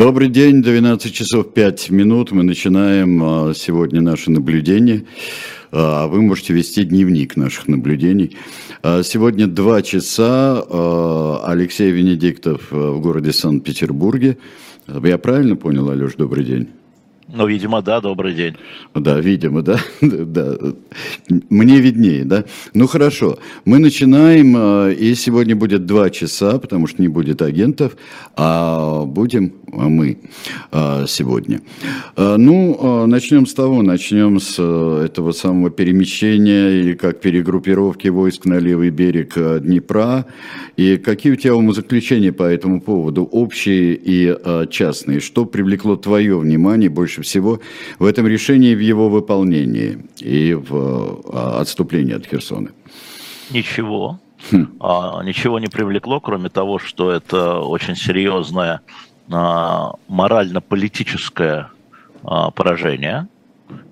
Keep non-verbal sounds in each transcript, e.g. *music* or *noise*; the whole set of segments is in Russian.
Добрый день, 12 часов 5 минут. Мы начинаем а, сегодня наше наблюдение. А вы можете вести дневник наших наблюдений. А, сегодня два часа Алексей Венедиктов в городе Санкт-Петербурге. Я правильно понял, Алеш, добрый день? Ну, видимо, да, добрый день. Да, видимо, *laughs* да. да. Мне виднее, да. Ну, хорошо. Мы начинаем, э, и сегодня будет два часа, потому что не будет агентов, а будем мы э, сегодня. Э, ну, начнем с того, начнем с этого самого перемещения, или как перегруппировки войск на левый берег Днепра. И какие у тебя умозаключения по этому поводу, общие и частные? Что привлекло твое внимание больше больше всего в этом решении, в его выполнении и в а, отступлении от Херсона? Ничего. Хм. А, ничего не привлекло, кроме того, что это очень серьезное а, морально-политическое а, поражение,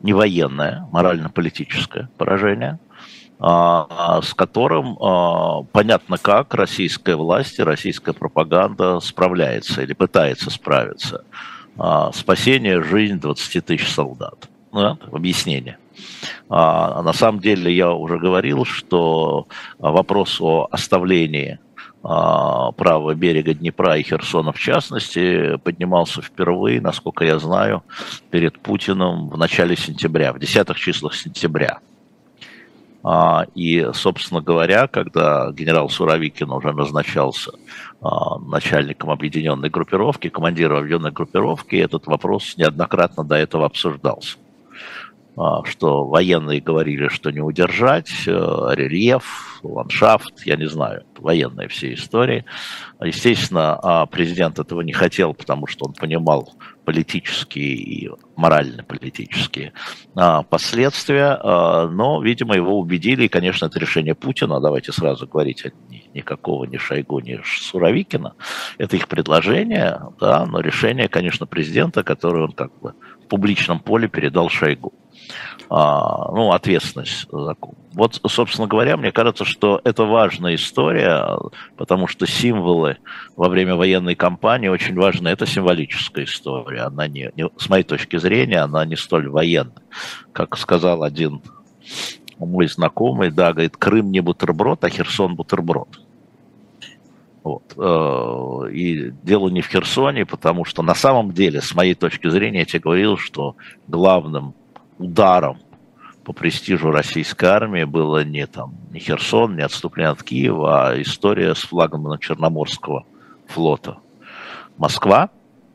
не военное, морально-политическое поражение, а, с которым а, понятно как российская власть и российская пропаганда справляется или пытается справиться а, спасение жизни 20 тысяч солдат. Ну, да, объяснение. А, на самом деле я уже говорил, что вопрос о оставлении а, правого берега Днепра и Херсона в частности поднимался впервые, насколько я знаю, перед Путиным в начале сентября, в десятых числах сентября. А, и, собственно говоря, когда генерал Суровикин уже назначался а, начальником объединенной группировки, командиром объединенной группировки, этот вопрос неоднократно до этого обсуждался. А, что военные говорили, что не удержать, э, рельеф, ландшафт, я не знаю, военные все истории. Естественно, президент этого не хотел, потому что он понимал политические и морально-политические а, последствия, а, но, видимо, его убедили, и, конечно, это решение Путина, давайте сразу говорить, ни, никакого ни Шойгу, ни Суровикина, это их предложение, да, но решение, конечно, президента, которое он как бы в публичном поле передал Шойгу. А, ну, ответственность. Вот, собственно говоря, мне кажется, что это важная история, потому что символы во время военной кампании очень важны. Это символическая история. Она не, не, с моей точки зрения, она не столь военная. Как сказал один мой знакомый, да, говорит, Крым не бутерброд, а Херсон бутерброд. Вот. Э, и дело не в Херсоне, потому что на самом деле, с моей точки зрения, я тебе говорил, что главным ударом по престижу российской армии было не там не Херсон, не отступление от Киева, а история с флагом Черноморского флота. Москва,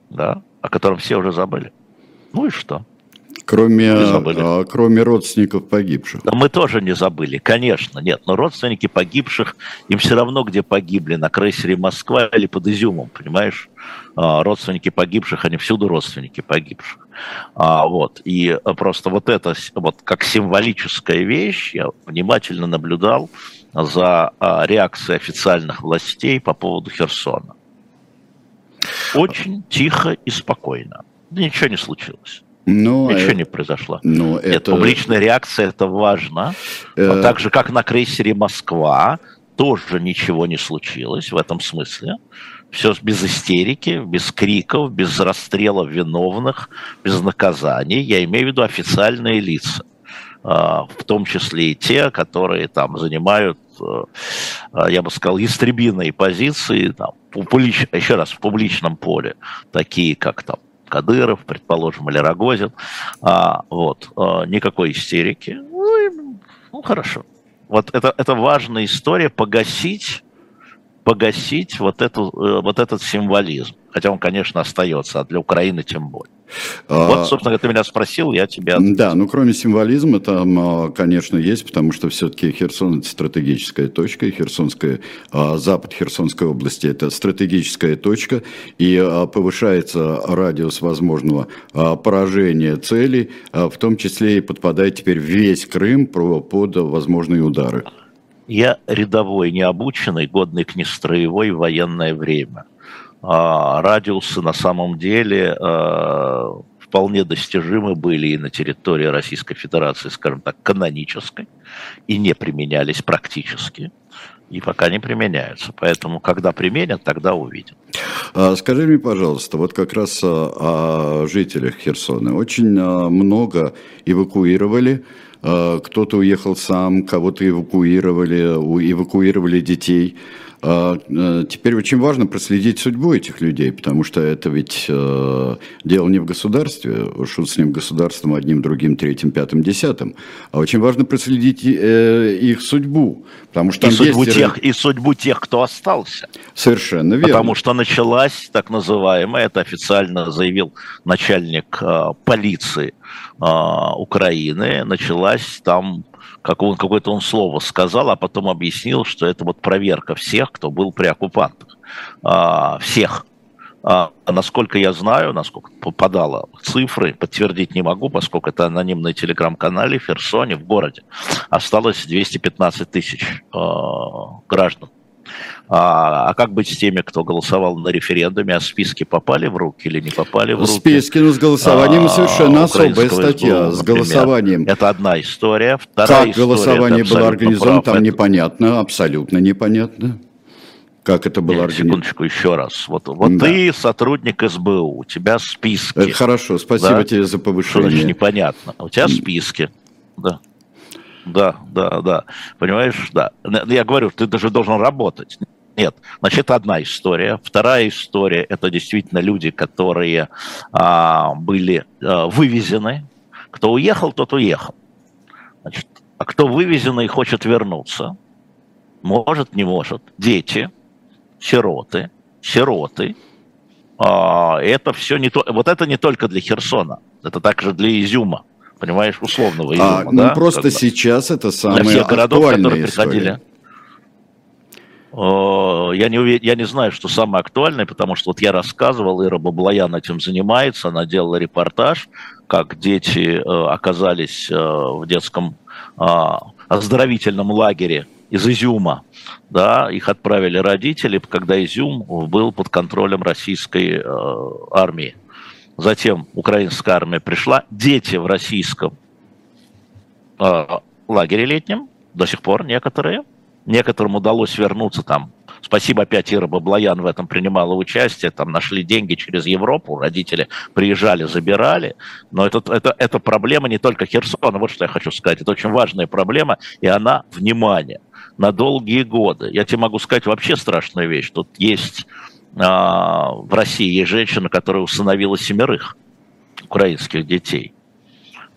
да, о котором все уже забыли. Ну и что? Кроме, а, кроме родственников погибших. Да мы тоже не забыли, конечно, нет. Но родственники погибших, им все равно, где погибли, на крейсере Москва или под Изюмом, понимаешь? А, родственники погибших, они всюду родственники погибших. А, вот. И просто вот это, вот как символическая вещь, я внимательно наблюдал за а, реакцией официальных властей по поводу Херсона. Очень тихо и спокойно. Ничего не случилось. Но Ничего это, не произошло. Но Нет, это... публичная реакция это важно. Э... Так же, как на крейсере Москва, тоже ничего не случилось в этом смысле. Все без истерики, без криков, без расстрелов виновных, без наказаний. Я имею в виду официальные лица а, в том числе и те, которые там занимают, э, я бы сказал, истребиные позиции, там, публич... еще раз, в публичном поле, такие как там Кадыров, предположим, или Рогозин. А, вот, а, никакой истерики. Ну, и, ну, хорошо. Вот это, это важная история погасить, погасить вот, эту, э, вот этот символизм. Хотя он, конечно, остается, а для Украины тем более. А, вот, собственно, ты меня спросил, я тебя... Да, ну кроме символизма там, а, конечно, есть, потому что все-таки Херсон – это стратегическая точка, и Херсонская, а, запад Херсонской области – это стратегическая точка, и повышается радиус возможного поражения целей, в том числе и подпадает теперь весь Крым под возможные удары. Я рядовой, необученный, годный к нестроевой военное время – радиусы на самом деле а, вполне достижимы были и на территории Российской Федерации, скажем так, канонической, и не применялись практически. и пока не применяются. Поэтому, когда применят, тогда увидим. А, скажи мне, пожалуйста, вот как раз о жителях Херсона. Очень а, много эвакуировали, а, кто-то уехал сам, кого-то эвакуировали, эвакуировали детей. А, э, теперь очень важно проследить судьбу этих людей, потому что это ведь э, дело не в государстве, шут с ним государством одним, другим, третьим, пятым, десятым, а очень важно проследить э, их судьбу, потому что и судьбу есть... тех и судьбу тех, кто остался. Совершенно верно. Потому что началась так называемая, это официально заявил начальник полиции Украины, началась там как он, какое-то он слово сказал, а потом объяснил, что это вот проверка всех, кто был при оккупантах. А, всех. А, насколько я знаю, насколько попадало цифры, подтвердить не могу, поскольку это анонимный телеграм-канале в Херсоне, в городе, осталось 215 тысяч а, граждан. А, а как быть с теми, кто голосовал на референдуме, а списки попали в руки или не попали в руки? Списки, ну, с голосованием а, совершенно особая статья. СБУ, с голосованием. Это одна история. Вторая как голосование было организовано, прав. там это... непонятно, абсолютно непонятно. Как это было организовано? Секундочку, еще раз. Вот, вот да. ты сотрудник СБУ, у тебя списки. Это хорошо, спасибо да? тебе за повышение. Что значит непонятно? У тебя списки. Да. Да, да, да. Понимаешь, да. Я говорю, ты даже должен работать. Нет, значит, одна история. Вторая история – это действительно люди, которые а, были а, вывезены. Кто уехал, тот уехал. Значит, а кто вывезен и хочет вернуться, может, не может. Дети, сироты, сироты. А, это все не то. Вот это не только для Херсона, это также для Изюма понимаешь, условного изюма. А, ну, да? просто Когда... сейчас это самое Для всех городов, которые приходили. Я не, увид... я не знаю, что самое актуальное, потому что вот я рассказывал, Ира Баблоян этим занимается, она делала репортаж, как дети э, оказались э, в детском а, оздоровительном лагере из Изюма. Да, их отправили родители, когда Изюм был под контролем российской э, армии. Затем украинская армия пришла. Дети в российском э, лагере летнем, до сих пор некоторые. Некоторым удалось вернуться там. Спасибо опять Ира Баблоян в этом принимала участие. Там нашли деньги через Европу, родители приезжали, забирали. Но это, это, это проблема не только Херсона, вот что я хочу сказать. Это очень важная проблема, и она, внимание, на долгие годы. Я тебе могу сказать вообще страшную вещь. Тут есть в России есть женщина, которая усыновила семерых украинских детей.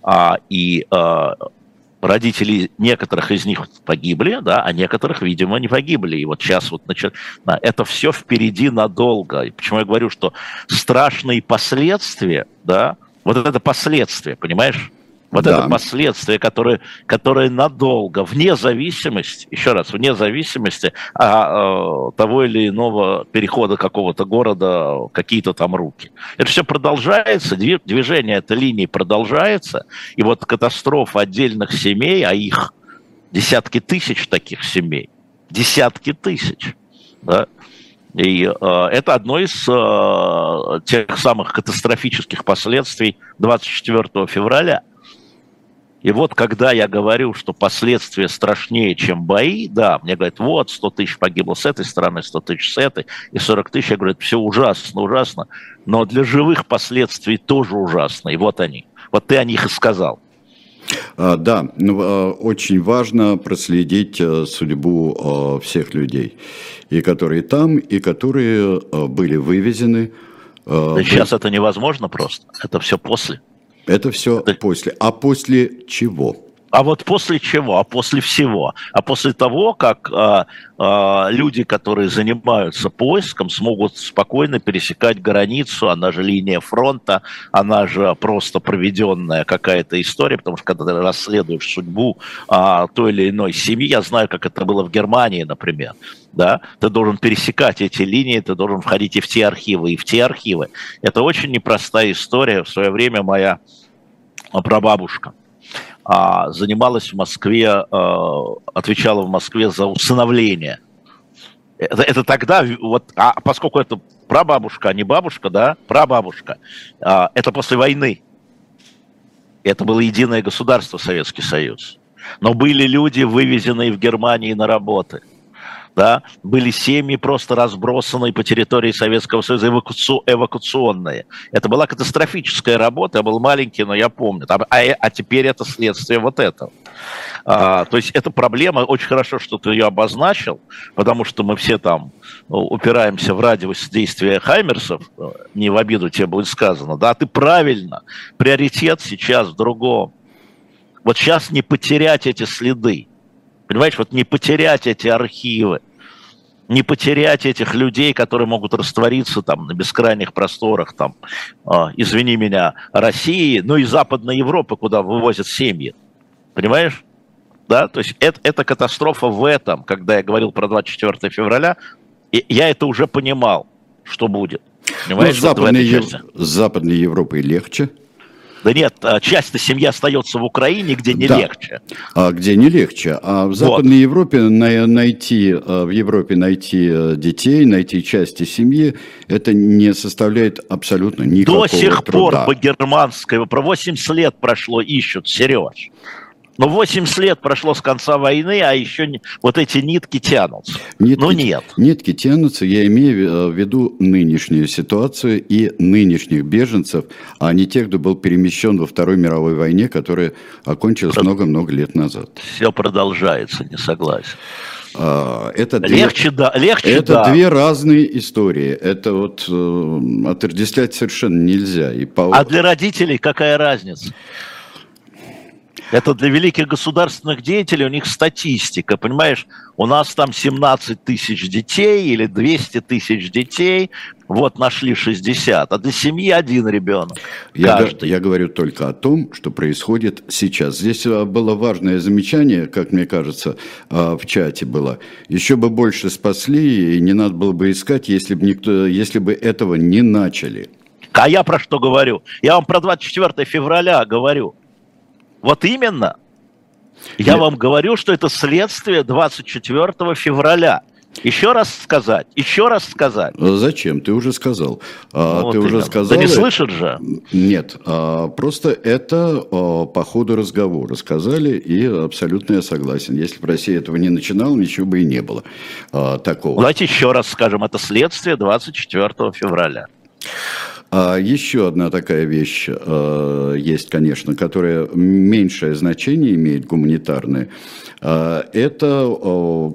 А, и а, родители некоторых из них погибли, да, а некоторых, видимо, не погибли. И вот сейчас вот значит, это все впереди надолго. И почему я говорю, что страшные последствия, да, вот это последствия, понимаешь? Вот да. это последствия, которые, которые надолго, вне зависимости, еще раз, вне зависимости а, а, того или иного перехода какого-то города, какие-то там руки. Это все продолжается, движение этой линии продолжается, и вот катастрофа отдельных семей, а их десятки тысяч таких семей, десятки тысяч, да, и э, это одно из э, тех самых катастрофических последствий 24 февраля – и вот когда я говорю, что последствия страшнее, чем бои, да, мне говорят, вот 100 тысяч погибло с этой стороны, 100 тысяч с этой, и 40 тысяч, я говорю, это все ужасно, ужасно, но для живых последствий тоже ужасно, и вот они. Вот ты о них и сказал. А, да, ну, а, очень важно проследить а, судьбу а, всех людей, и которые там, и которые а, были вывезены. Сейчас это невозможно просто, это все после. Это все Это... после. А после чего? А вот после чего? А после всего? А после того, как а, а, люди, которые занимаются поиском, смогут спокойно пересекать границу, она же линия фронта, она же просто проведенная какая-то история, потому что когда ты расследуешь судьбу а, той или иной семьи, я знаю, как это было в Германии, например, да, ты должен пересекать эти линии, ты должен входить и в те архивы, и в те архивы. Это очень непростая история. В свое время моя прабабушка – а, занималась в Москве, а, отвечала в Москве за усыновление. Это, это тогда, вот, а поскольку это прабабушка, а не бабушка, да, прабабушка, а, это после войны. Это было единое государство, Советский Союз. Но были люди, вывезенные в Германии на работы. Да, были семьи просто разбросанные по территории Советского Союза, эвакуаци... эвакуационные. Это была катастрофическая работа, я был маленький, но я помню. А, а, а теперь это следствие вот этого. А, то есть эта проблема, очень хорошо, что ты ее обозначил, потому что мы все там ну, упираемся в радиус действия Хаймерсов, не в обиду тебе будет сказано, да, ты правильно, приоритет сейчас в другом. Вот сейчас не потерять эти следы, Понимаешь, вот не потерять эти архивы, не потерять этих людей, которые могут раствориться там на бескрайних просторах, там, э, извини меня, России, ну и Западной Европы, куда вывозят семьи. Понимаешь? Да, то есть это, это катастрофа в этом, когда я говорил про 24 февраля, и я это уже понимал, что будет. Понимаешь, ну, с, Западной, Ев... с Западной Европой легче. Да нет, а часть семьи остается в Украине, где не да. легче. А где не легче. А в Западной вот. Европе найти, а, в Европе найти э, детей, найти части семьи, это не составляет абсолютно никакого труда. До сих труда. пор по германской, про 80 лет прошло, ищут, Сереж. Но 80 лет прошло с конца войны, а еще не, вот эти нитки тянутся. Нитки, ну нет. Нитки тянутся, я имею в виду нынешнюю ситуацию и нынешних беженцев, а не тех, кто был перемещен во Второй мировой войне, которая окончилась много-много лет назад. Все продолжается, не согласен. А, это легче, две, да, легче, это да. две разные истории. Это вот э, отождествлять совершенно нельзя. И по... А для родителей какая разница? Это для великих государственных деятелей, у них статистика, понимаешь? У нас там 17 тысяч детей или 200 тысяч детей, вот нашли 60, а для семьи один ребенок. Я, я говорю только о том, что происходит сейчас. Здесь а, было важное замечание, как мне кажется, а, в чате было. Еще бы больше спасли, и не надо было бы искать, если бы, никто, если бы этого не начали. А я про что говорю? Я вам про 24 февраля говорю. Вот именно. Я Нет. вам говорю, что это следствие 24 февраля. Еще раз сказать, еще раз сказать. А зачем? Ты уже сказал. А, вот ты уже сказал. Да не слышит же. Нет, а, просто это по ходу разговора сказали, и абсолютно я согласен. Если бы Россия этого не начинала, ничего бы и не было такого. Давайте еще раз скажем, это следствие 24 февраля. А еще одна такая вещь э, есть, конечно, которая меньшее значение имеет гуманитарное. Э, это, э,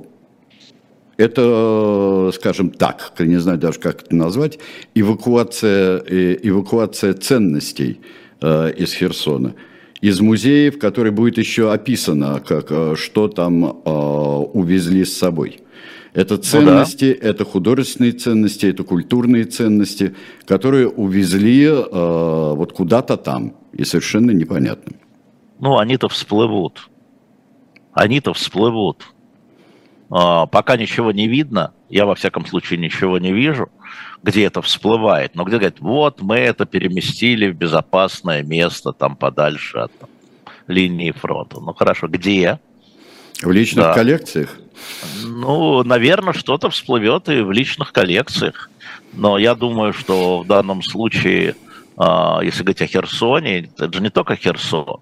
это, скажем так, не знаю даже, как это назвать, эвакуация, э, эвакуация ценностей э, из Херсона из музеев, который будет еще описано, как, э, что там э, увезли с собой. Это ценности, ну, да. это художественные ценности, это культурные ценности, которые увезли э, вот куда-то там, и совершенно непонятно. Ну, они-то всплывут. Они-то всплывут. А, пока ничего не видно, я во всяком случае ничего не вижу, где это всплывает. Но где говорят, вот мы это переместили в безопасное место, там подальше от там, линии фронта. Ну хорошо, где? В личных да. коллекциях? Ну, наверное, что-то всплывет и в личных коллекциях. Но я думаю, что в данном случае, а, если говорить о Херсоне, это же не только Херсон,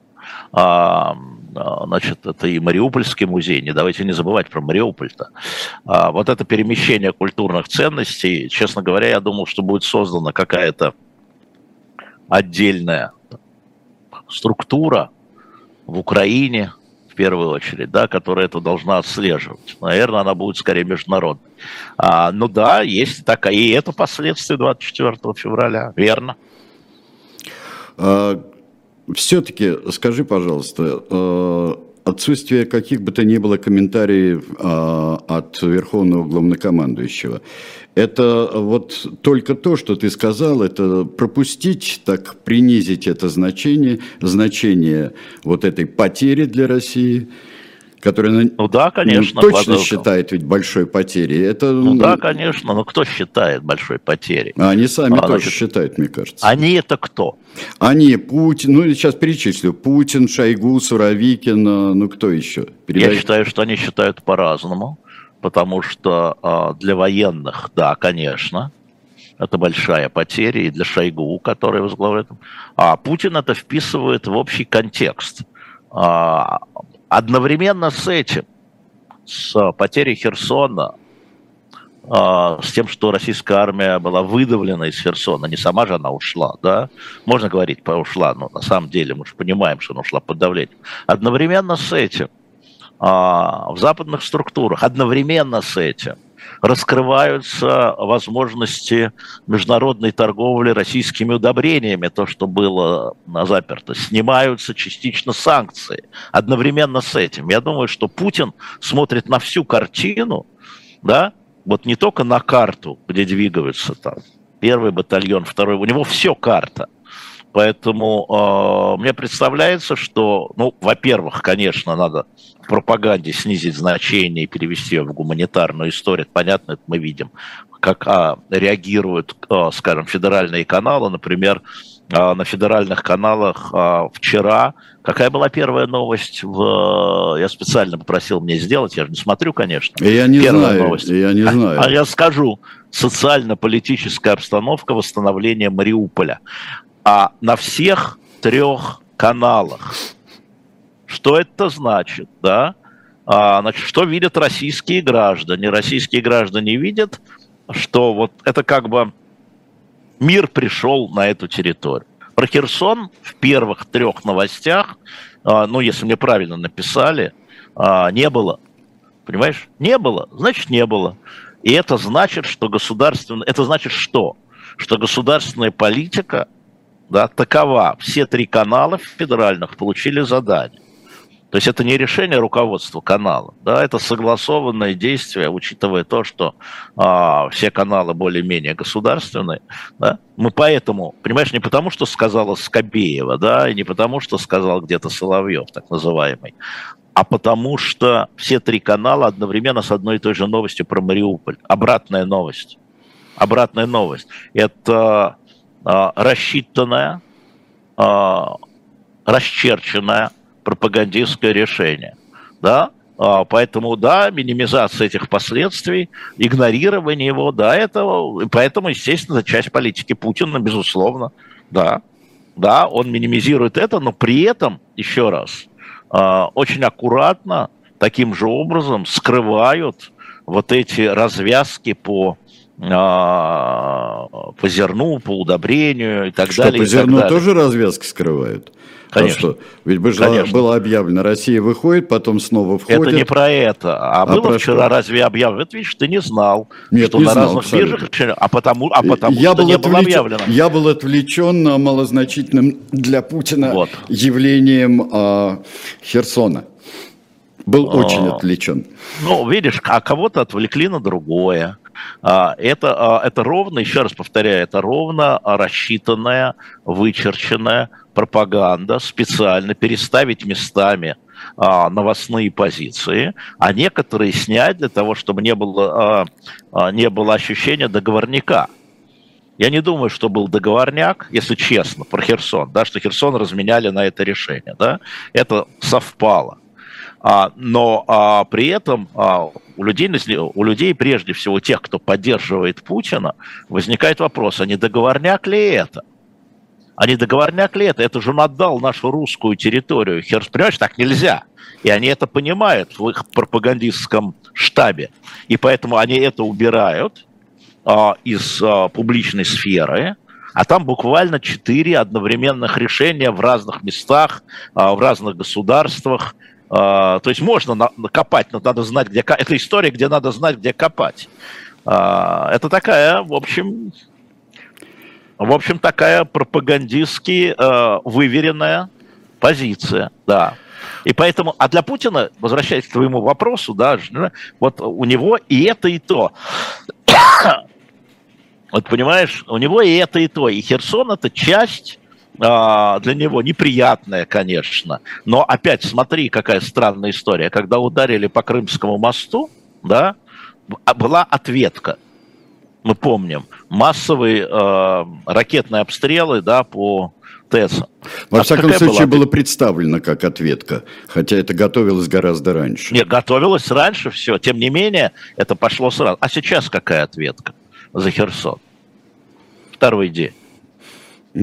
а, а, значит, это и Мариупольский музей, не давайте не забывать про Мариуполь-то. А, вот это перемещение культурных ценностей, честно говоря, я думал, что будет создана какая-то отдельная структура в Украине, первую очередь, да, которая это должна отслеживать. Наверное, она будет скорее международной. А, ну да, есть такая, и это последствия 24 февраля, верно. А, все-таки скажи, пожалуйста, а, отсутствие каких бы то ни было комментариев а, от верховного главнокомандующего. Это вот только то, что ты сказал, это пропустить, так принизить это значение, значение вот этой потери для России – который ну да, конечно, точно Квадратов. считает ведь большой потерей. Это, ну, ну да, конечно, но кто считает большой потерей? А они сами а, тоже значит, считают, мне кажется. Они это кто? Они, Путин, ну сейчас перечислю, Путин, Шойгу, Суровикин, э, ну кто еще? Передай. Я считаю, что они считают по-разному, потому что а, для военных, да, конечно, это большая потеря и для Шойгу, который возглавляет. А Путин это вписывает в общий контекст. Одновременно с этим, с потерей Херсона, а, с тем, что российская армия была выдавлена из Херсона. Не сама же она ушла, да? Можно говорить ушла, но на самом деле мы же понимаем, что она ушла под давлением. Одновременно с этим а, в западных структурах, одновременно с этим раскрываются возможности международной торговли российскими удобрениями, то, что было заперто. Снимаются частично санкции. Одновременно с этим. Я думаю, что Путин смотрит на всю картину, да, вот не только на карту, где двигаются там первый батальон, второй, у него все карта. Поэтому э, мне представляется, что, ну, во-первых, конечно, надо пропаганде снизить значение и перевести ее в гуманитарную историю. Понятно, это мы видим, как а, реагируют, а, скажем, федеральные каналы. Например, а, на федеральных каналах а, вчера. Какая была первая новость? В... Я специально попросил мне сделать, я же не смотрю, конечно. Я не первая знаю, новость. я не знаю. А, а я скажу. Социально-политическая обстановка восстановления Мариуполя. А на всех трех каналах. Что это значит, да? А, значит, что видят российские граждане? Российские граждане видят, что вот это как бы мир пришел на эту территорию. Про Херсон в первых трех новостях, а, ну, если мне правильно написали, а, не было. Понимаешь? Не было, значит, не было. И это значит, что государственное... Это значит что? Что государственная политика да, такова. Все три канала федеральных получили задание. То есть это не решение руководства канала, да, это согласованное действие, учитывая то, что а, все каналы более-менее государственные. Да. Мы поэтому, понимаешь, не потому, что сказала Скобеева, да, и не потому, что сказал где-то Соловьев, так называемый, а потому что все три канала одновременно с одной и той же новостью про Мариуполь. Обратная новость. Обратная новость. Это а, рассчитанная, а, расчерченная пропагандистское решение. Да? А, поэтому, да, минимизация этих последствий, игнорирование его, да, этого, поэтому, естественно, часть политики Путина, безусловно, да, да, он минимизирует это, но при этом, еще раз, а, очень аккуратно, таким же образом скрывают вот эти развязки по по зерну, по удобрению и так что, далее. По зерну тоже развязки скрывают? Конечно. А что? Ведь было, Конечно. было объявлено, Россия выходит, потом снова входит. Это не про это. А, а было вчера что? разве объявлено? Это, видишь, ты не знал, Нет, что не на знал, разных абсолютно. биржах, а потому, а потому я что был не отвлечен, было объявлено. Я был отвлечен малозначительным для Путина вот. явлением э, Херсона. Был а, очень отвлечен. Ну, видишь, а кого-то отвлекли на другое. А, это, а, это ровно, еще раз повторяю, это ровно рассчитанная, вычерченная пропаганда, специально переставить местами а, новостные позиции, а некоторые снять для того, чтобы не было, не было ощущения договорника. Я не думаю, что был договорняк, если честно, про Херсон, да, что Херсон разменяли на это решение. Да? Это совпало. А, но а, при этом а, у, людей, у людей, прежде всего тех, кто поддерживает Путина, возникает вопрос, а не договорняк ли это? А не договорняк ли это? Это же он отдал нашу русскую территорию. Херс, понимаешь, так нельзя. И они это понимают в их пропагандистском штабе. И поэтому они это убирают а, из а, публичной сферы, а там буквально четыре одновременных решения в разных местах, в разных государствах, то есть можно копать, но надо знать, где... Это история, где надо знать, где копать. А, это такая, в общем, в общем, такая пропагандистски а, выверенная позиция, да. И поэтому, а для Путина, возвращаясь к твоему вопросу, да, вот у него и это, и то. *coughs* Вот понимаешь, у него и это, и то. И Херсон это часть а, для него неприятная, конечно. Но опять смотри, какая странная история. Когда ударили по Крымскому мосту, да, а, была ответка. Мы помним массовые э, ракетные обстрелы, да, по ТЭС. Во а всяком случае, была... было представлено как ответка, хотя это готовилось гораздо раньше. Нет, готовилось раньше все. Тем не менее, это пошло сразу. А сейчас какая ответка за Херсон? Второй день.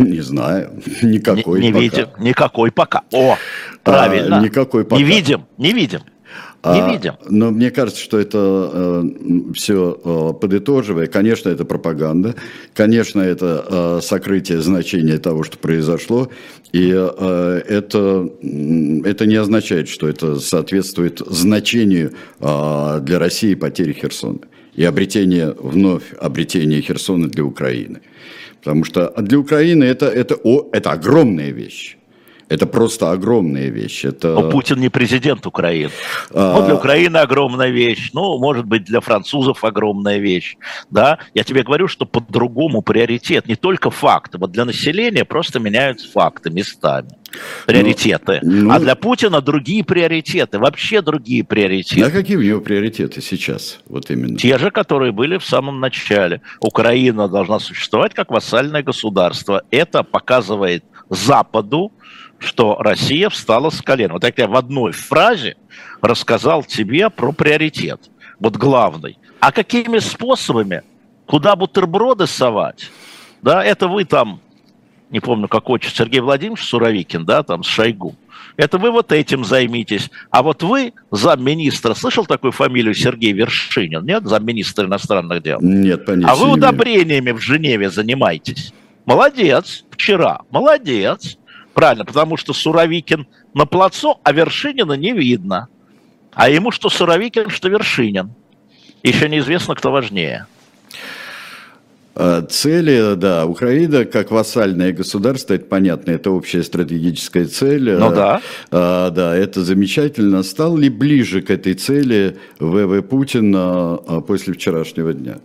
Не знаю, *laughs* никакой не, не пока. видим, никакой пока. О, правильно. А, никакой пока. Не видим, не видим. Не а, видим. Но мне кажется, что это э, все э, подытоживая, конечно, это пропаганда, конечно, это э, сокрытие значения того, что произошло, и э, это, это не означает, что это соответствует значению э, для России потери Херсона и обретение, вновь обретение Херсона для Украины. Потому что для Украины это, это, о, это огромная вещь. Это просто огромная вещь. Это... Но Путин не президент Украины. А... Ну, для Украины огромная вещь. Ну, может быть, для французов огромная вещь. Да? Я тебе говорю, что по-другому приоритет. Не только факты. Вот для населения просто меняются факты местами. Приоритеты. Ну, ну... А для Путина другие приоритеты. Вообще другие приоритеты. А какие у него приоритеты сейчас? Вот именно. Те же, которые были в самом начале. Украина должна существовать как вассальное государство. Это показывает Западу, что Россия встала с колен. Вот я в одной фразе рассказал тебе про приоритет, вот главный. А какими способами? Куда бутерброды совать? Да, это вы там, не помню, как отчество, Сергей Владимирович Суровикин, да, там с Шойгу. Это вы вот этим займитесь. А вот вы, замминистра, слышал такую фамилию Сергей Вершинин? Нет, замминистра иностранных дел? Нет, понятия А вы удобрениями в Женеве занимаетесь. Молодец, вчера, молодец. Правильно, потому что Суровикин на плацу, а Вершинина не видно. А ему что Суровикин, что Вершинин. Еще неизвестно, кто важнее. А, цели, да, Украина как вассальное государство, это понятно, это общая стратегическая цель. Ну да. А, да, это замечательно. Стал ли ближе к этой цели ВВ Путин а, после вчерашнего дня?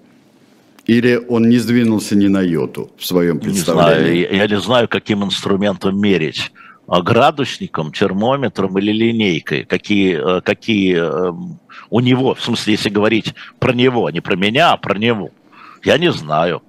Или он не сдвинулся ни на йоту в своем представлении? Не знаю, я не знаю, каким инструментом мерить. А градусником, термометром или линейкой? Какие, э, какие эм, у него, в смысле, если говорить про него, не про меня, а про него? Я не знаю.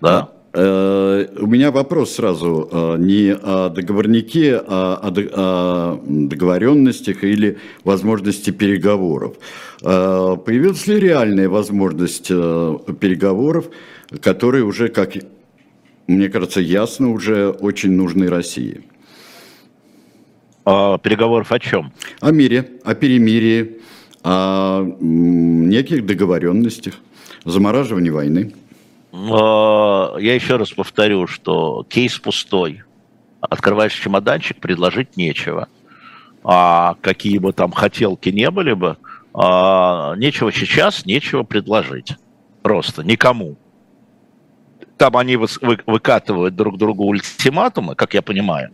Да. Э, у меня вопрос сразу э, не о договорнике, а о договоренностях или возможности переговоров. Э, появилась ли реальная возможность переговоров, которые уже, как мне кажется, ясно, уже очень нужны России? А переговоров о чем? О мире, о перемирии, о неких договоренностях, замораживании войны. Я еще раз повторю, что кейс пустой. Открываешь чемоданчик, предложить нечего. А какие бы там хотелки не были бы, а, нечего сейчас, нечего предложить. Просто никому. Там они выкатывают друг другу ультиматумы, как я понимаю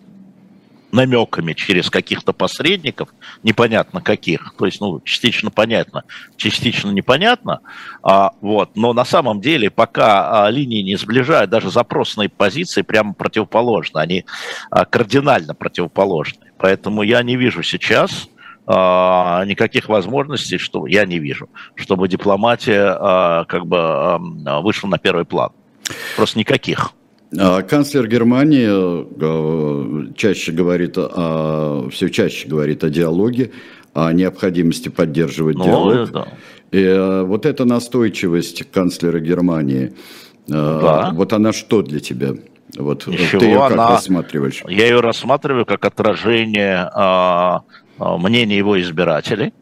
намеками через каких-то посредников, непонятно каких, то есть, ну, частично понятно, частично непонятно, а, вот, но на самом деле пока а, линии не сближают, даже запросные позиции прямо противоположны, они а, кардинально противоположны, поэтому я не вижу сейчас а, никаких возможностей, что я не вижу, чтобы дипломатия а, как бы а, вышла на первый план, просто никаких. А канцлер Германии э, чаще говорит, о, все чаще говорит о диалоге, о необходимости поддерживать ну, диалог. Да. И э, вот эта настойчивость канцлера Германии, э, да. вот она что для тебя? Вот Ничего, ты ее как она, рассматриваешь? Я ее рассматриваю как отражение а, а, мнения его избирателей.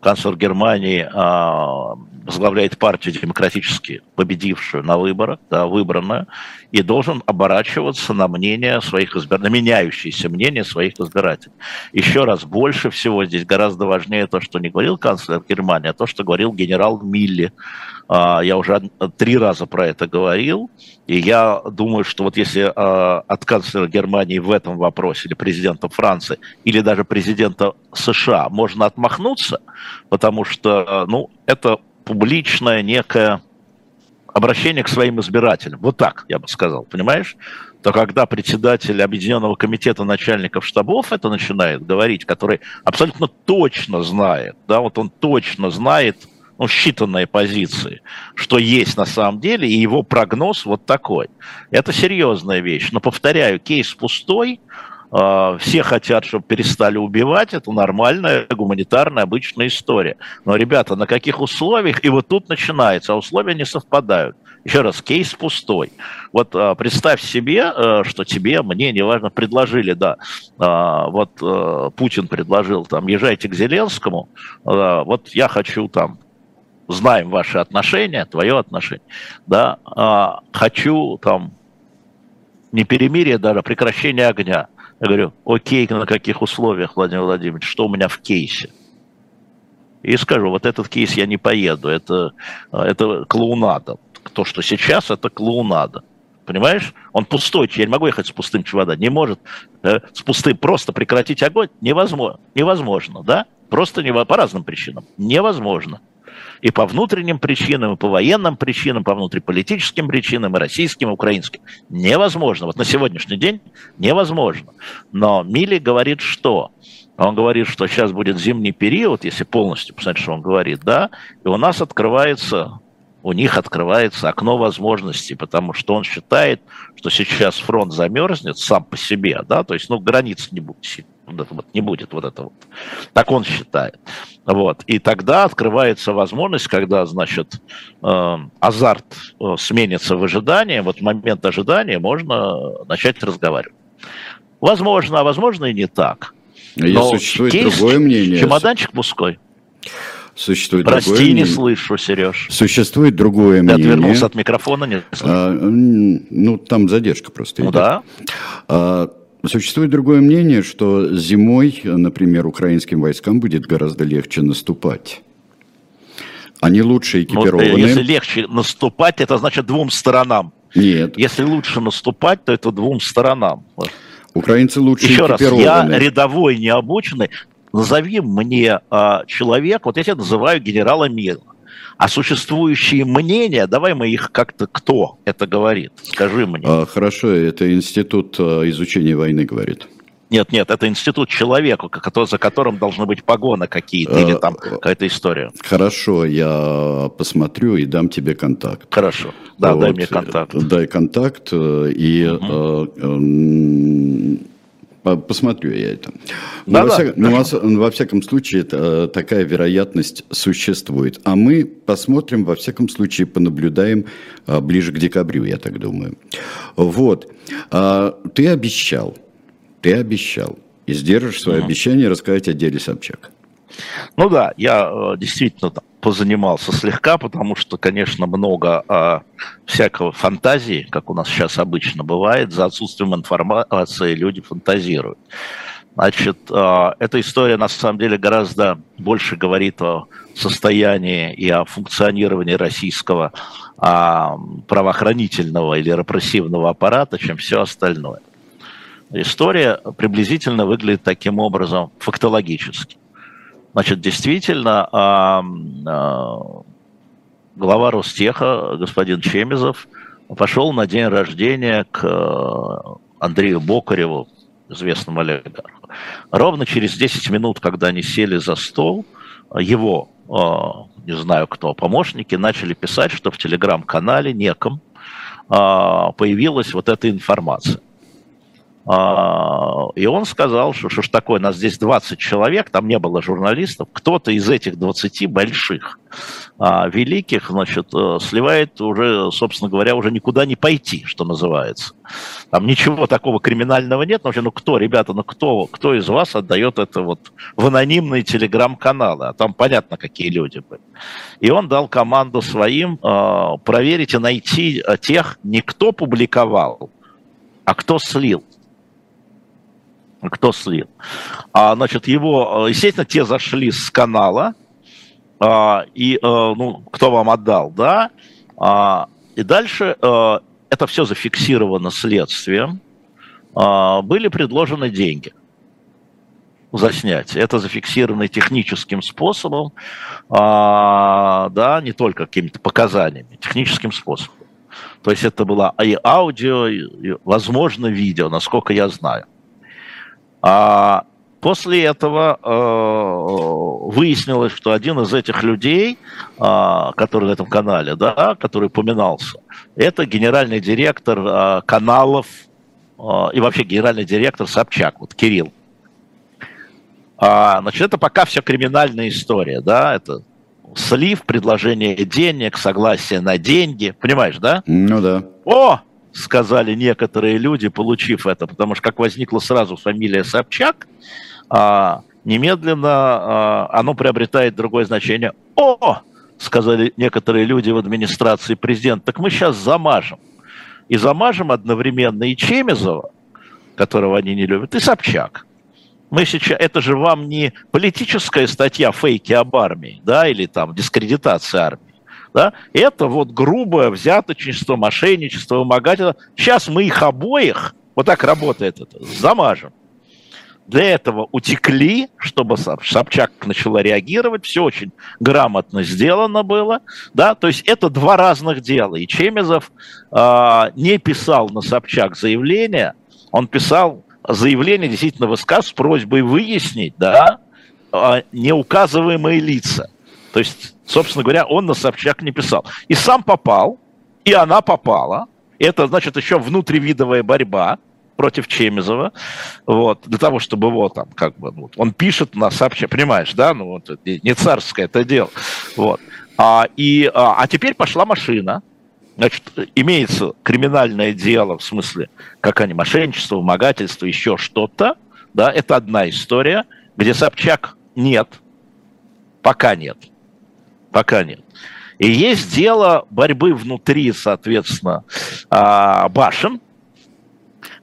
Канцлер Германии а, возглавляет партию демократически победившую на выборах, да, выбранную, и должен оборачиваться на мнение своих избирателей, на меняющиеся мнения своих избирателей. Еще раз, больше всего здесь гораздо важнее то, что не говорил канцлер Германии, а то, что говорил генерал Милли. А, я уже три раза про это говорил, и я думаю, что вот если а, от канцлера Германии в этом вопросе, или президента Франции, или даже президента США можно отмахнуться, потому что, ну, это публичное некое обращение к своим избирателям. Вот так, я бы сказал, понимаешь? То когда председатель Объединенного комитета начальников штабов это начинает говорить, который абсолютно точно знает, да, вот он точно знает, ну, считанные позиции, что есть на самом деле, и его прогноз вот такой. Это серьезная вещь. Но, повторяю, кейс пустой, все хотят, чтобы перестали убивать, это нормальная гуманитарная обычная история. Но, ребята, на каких условиях? И вот тут начинается, а условия не совпадают. Еще раз, кейс пустой. Вот а, представь себе, а, что тебе, мне, неважно, предложили, да, а, вот а, Путин предложил, там, езжайте к Зеленскому, а, вот я хочу там знаем ваши отношения, твое отношение, да, а, хочу там не перемирие даже, прекращение огня. Я говорю, окей, на каких условиях, Владимир Владимирович, что у меня в кейсе? И скажу, вот этот кейс я не поеду, это, это клоунада. То, что сейчас, это клоунада. Понимаешь? Он пустой, я не могу ехать с пустым чемоданом. Не может э, с пустым просто прекратить огонь. Невозможно, невозможно да? Просто не, по разным причинам. Невозможно и по внутренним причинам, и по военным причинам, по внутриполитическим причинам, и российским, и украинским. Невозможно. Вот на сегодняшний день невозможно. Но Мили говорит, что? Он говорит, что сейчас будет зимний период, если полностью посмотреть, что он говорит, да, и у нас открывается у них открывается окно возможностей, потому что он считает, что сейчас фронт замерзнет сам по себе, да, то есть, ну, границ не будет, вот, не будет вот это вот. Так он считает. Вот. И тогда открывается возможность, когда, значит, э, азарт э, сменится в ожидание, вот в момент ожидания можно начать разговаривать. Возможно, а возможно и не так. Но существует кейс, другое мнение. Чемоданчик мужской. Существует Прости, другое не мнение. слышу, Сереж. Существует другое Ты мнение. отвернулся от микрофона, не слышу. А, ну, там задержка просто Ну идет. да. А, Существует другое мнение, что зимой, например, украинским войскам будет гораздо легче наступать. Они лучше Ну, экипированы. если легче наступать, это значит двум сторонам. Нет, Если лучше наступать, то это двум сторонам. украинцы лучше Еще раз, я рядовой, необученный. Назови мне а, человек, вот я тебя называю генерала мира. А существующие мнения, давай мы их как-то, кто это говорит, скажи мне. А, хорошо, это институт а, изучения войны говорит. Нет, нет, это институт который- за которым должны быть погоны какие-то А, или там какая-то история. Хорошо, я посмотрю и дам тебе контакт. Хорошо, да, дай Вот, мне контакт. Дай контакт, э, и по- посмотрю я это. Но Да, во, да, всяком, но хорошо. во- во всяком случае, это, э, такая вероятность существует. А мы посмотрим, во всяком случае, понаблюдаем э, ближе к декабрю, я так думаю. Вот. А, Ты обещал, ты обещал, и сдержишь свое обещание рассказать о деле Собчак. Ну да, я э, действительно позанимался слегка, потому что, конечно, много э, всякого фантазии, как у нас сейчас обычно бывает, за отсутствием информации люди фантазируют. Значит, э, эта история на самом деле гораздо больше говорит о состоянии и о функционировании российского а, правоохранительного или репрессивного аппарата, чем все остальное. История приблизительно выглядит таким образом фактологически. Значит, действительно, а, а, глава Ростеха, господин Чемизов, пошел на день рождения к э, Андрею Бокареву, известному олигарху. Ровно через 10 минут, когда они сели за стол, его, э, не знаю кто, помощники начали писать, что в телеграм-канале неком э, появилась вот эта информация. А, И он сказал, что что ж такое, нас здесь 20 человек, там не было журналистов, кто-то из этих 20 больших, а, великих, значит, э, сливает уже, собственно говоря, уже никуда не пойти, что называется. Там ничего такого криминального нет, вообще, ну кто, ребята, ну кто, кто из вас отдает это вот в анонимные телеграм-каналы, а там понятно, какие люди были. И он дал команду своим э, проверить и найти тех, не кто публиковал, а кто слил кто слил. А, значит, его, э, естественно, те зашли с канала, а, и, э, ну, кто вам отдал, да, а, и дальше э, это все зафиксировано следствием, а, были предложены деньги за снятие. Это зафиксировано техническим способом, а, да, не только какими-то показаниями, техническим способом. То есть это было и аудио, и, возможно, видео, насколько я знаю. А после этого э, выяснилось, что один из этих людей, э, который на этом канале, да, который упоминался, это генеральный директор э, каналов э, и вообще генеральный директор Собчак, вот Кирилл. А, значит, это пока все криминальная история, да, это слив, предложение денег, согласие на деньги, понимаешь, да? Ну да. О, сказали некоторые люди, получив это, потому что как возникла сразу фамилия Собчак, а, немедленно а, оно приобретает другое значение. О, сказали некоторые люди в администрации президента, так мы сейчас замажем. И замажем одновременно и Чемезова, которого они не любят, и Собчак. Мы сейчас, это же вам не политическая статья фейки об армии, да, или там дискредитация армии. Да? Это вот грубое взяточничество, мошенничество, вымогательство. Сейчас мы их обоих, вот так работает это, замажем. Для этого утекли, чтобы Собчак начала реагировать, все очень грамотно сделано было, да, то есть это два разных дела. И Чемезов э, не писал на Собчак заявление, он писал заявление, действительно высказывал с просьбой выяснить, да, э, неуказываемые лица. То есть, собственно говоря, он на Собчак не писал. И сам попал, и она попала. Это, значит, еще внутривидовая борьба против Чемизова, вот, для того, чтобы его там, как бы, ну, он пишет на сообщение, понимаешь, да, ну, вот, не царское это дело, вот. А, и, а, а теперь пошла машина, значит, имеется криминальное дело, в смысле, как они, мошенничество, вымогательство, еще что-то, да, это одна история, где Собчак нет, пока нет, пока нет. И есть дело борьбы внутри, соответственно, а, башен,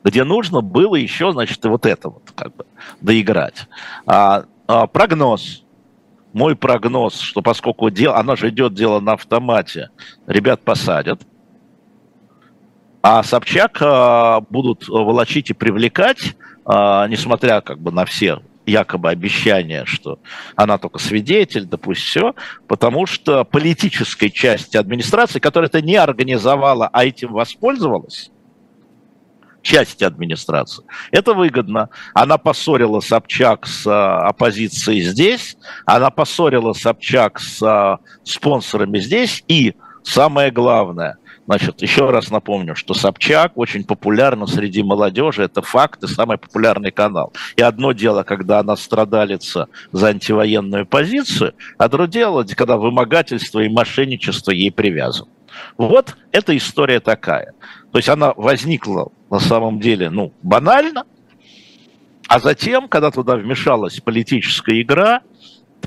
где нужно было еще, значит, вот это вот как бы доиграть. А, а, прогноз. Мой прогноз, что поскольку дело, она же идет дело на автомате, ребят посадят, а Собчак а, будут волочить и привлекать, а, несмотря как бы на все якобы обещания, что она только свидетель, да пусть все, потому что политической части администрации, которая это не организовала, а этим воспользовалась, части администрации. Это выгодно. Она поссорила Собчак с а, оппозицией здесь, она поссорила Собчак с а, спонсорами здесь, и самое главное, Значит, еще раз напомню, что Собчак очень популярна среди молодежи, это факт и самый популярный канал. И одно дело, когда она страдалица за антивоенную позицию, а другое дело, когда вымогательство и мошенничество ей привязаны. Вот эта история такая. То есть она возникла на самом деле, ну, банально, а затем, когда туда вмешалась политическая игра,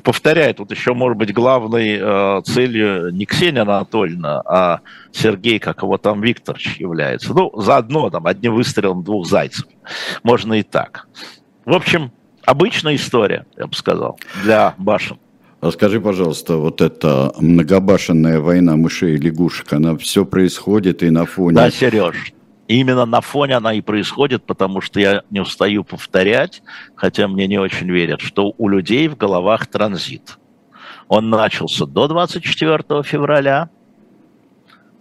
повторяю, тут еще, может быть, главной э, целью не Ксения Анатольевна, а Сергей, как его там Викторович является. Ну, заодно там одним выстрелом двух зайцев. Можно и так. В общем, обычная история, я бы сказал, для башен. А скажи, пожалуйста, вот эта многобашенная война мышей и лягушек, она все происходит и на фоне... Да, Сереж, именно на фоне она и происходит, потому что я не устаю повторять, хотя мне не очень верят, что у людей в головах транзит. Он начался до 24 февраля,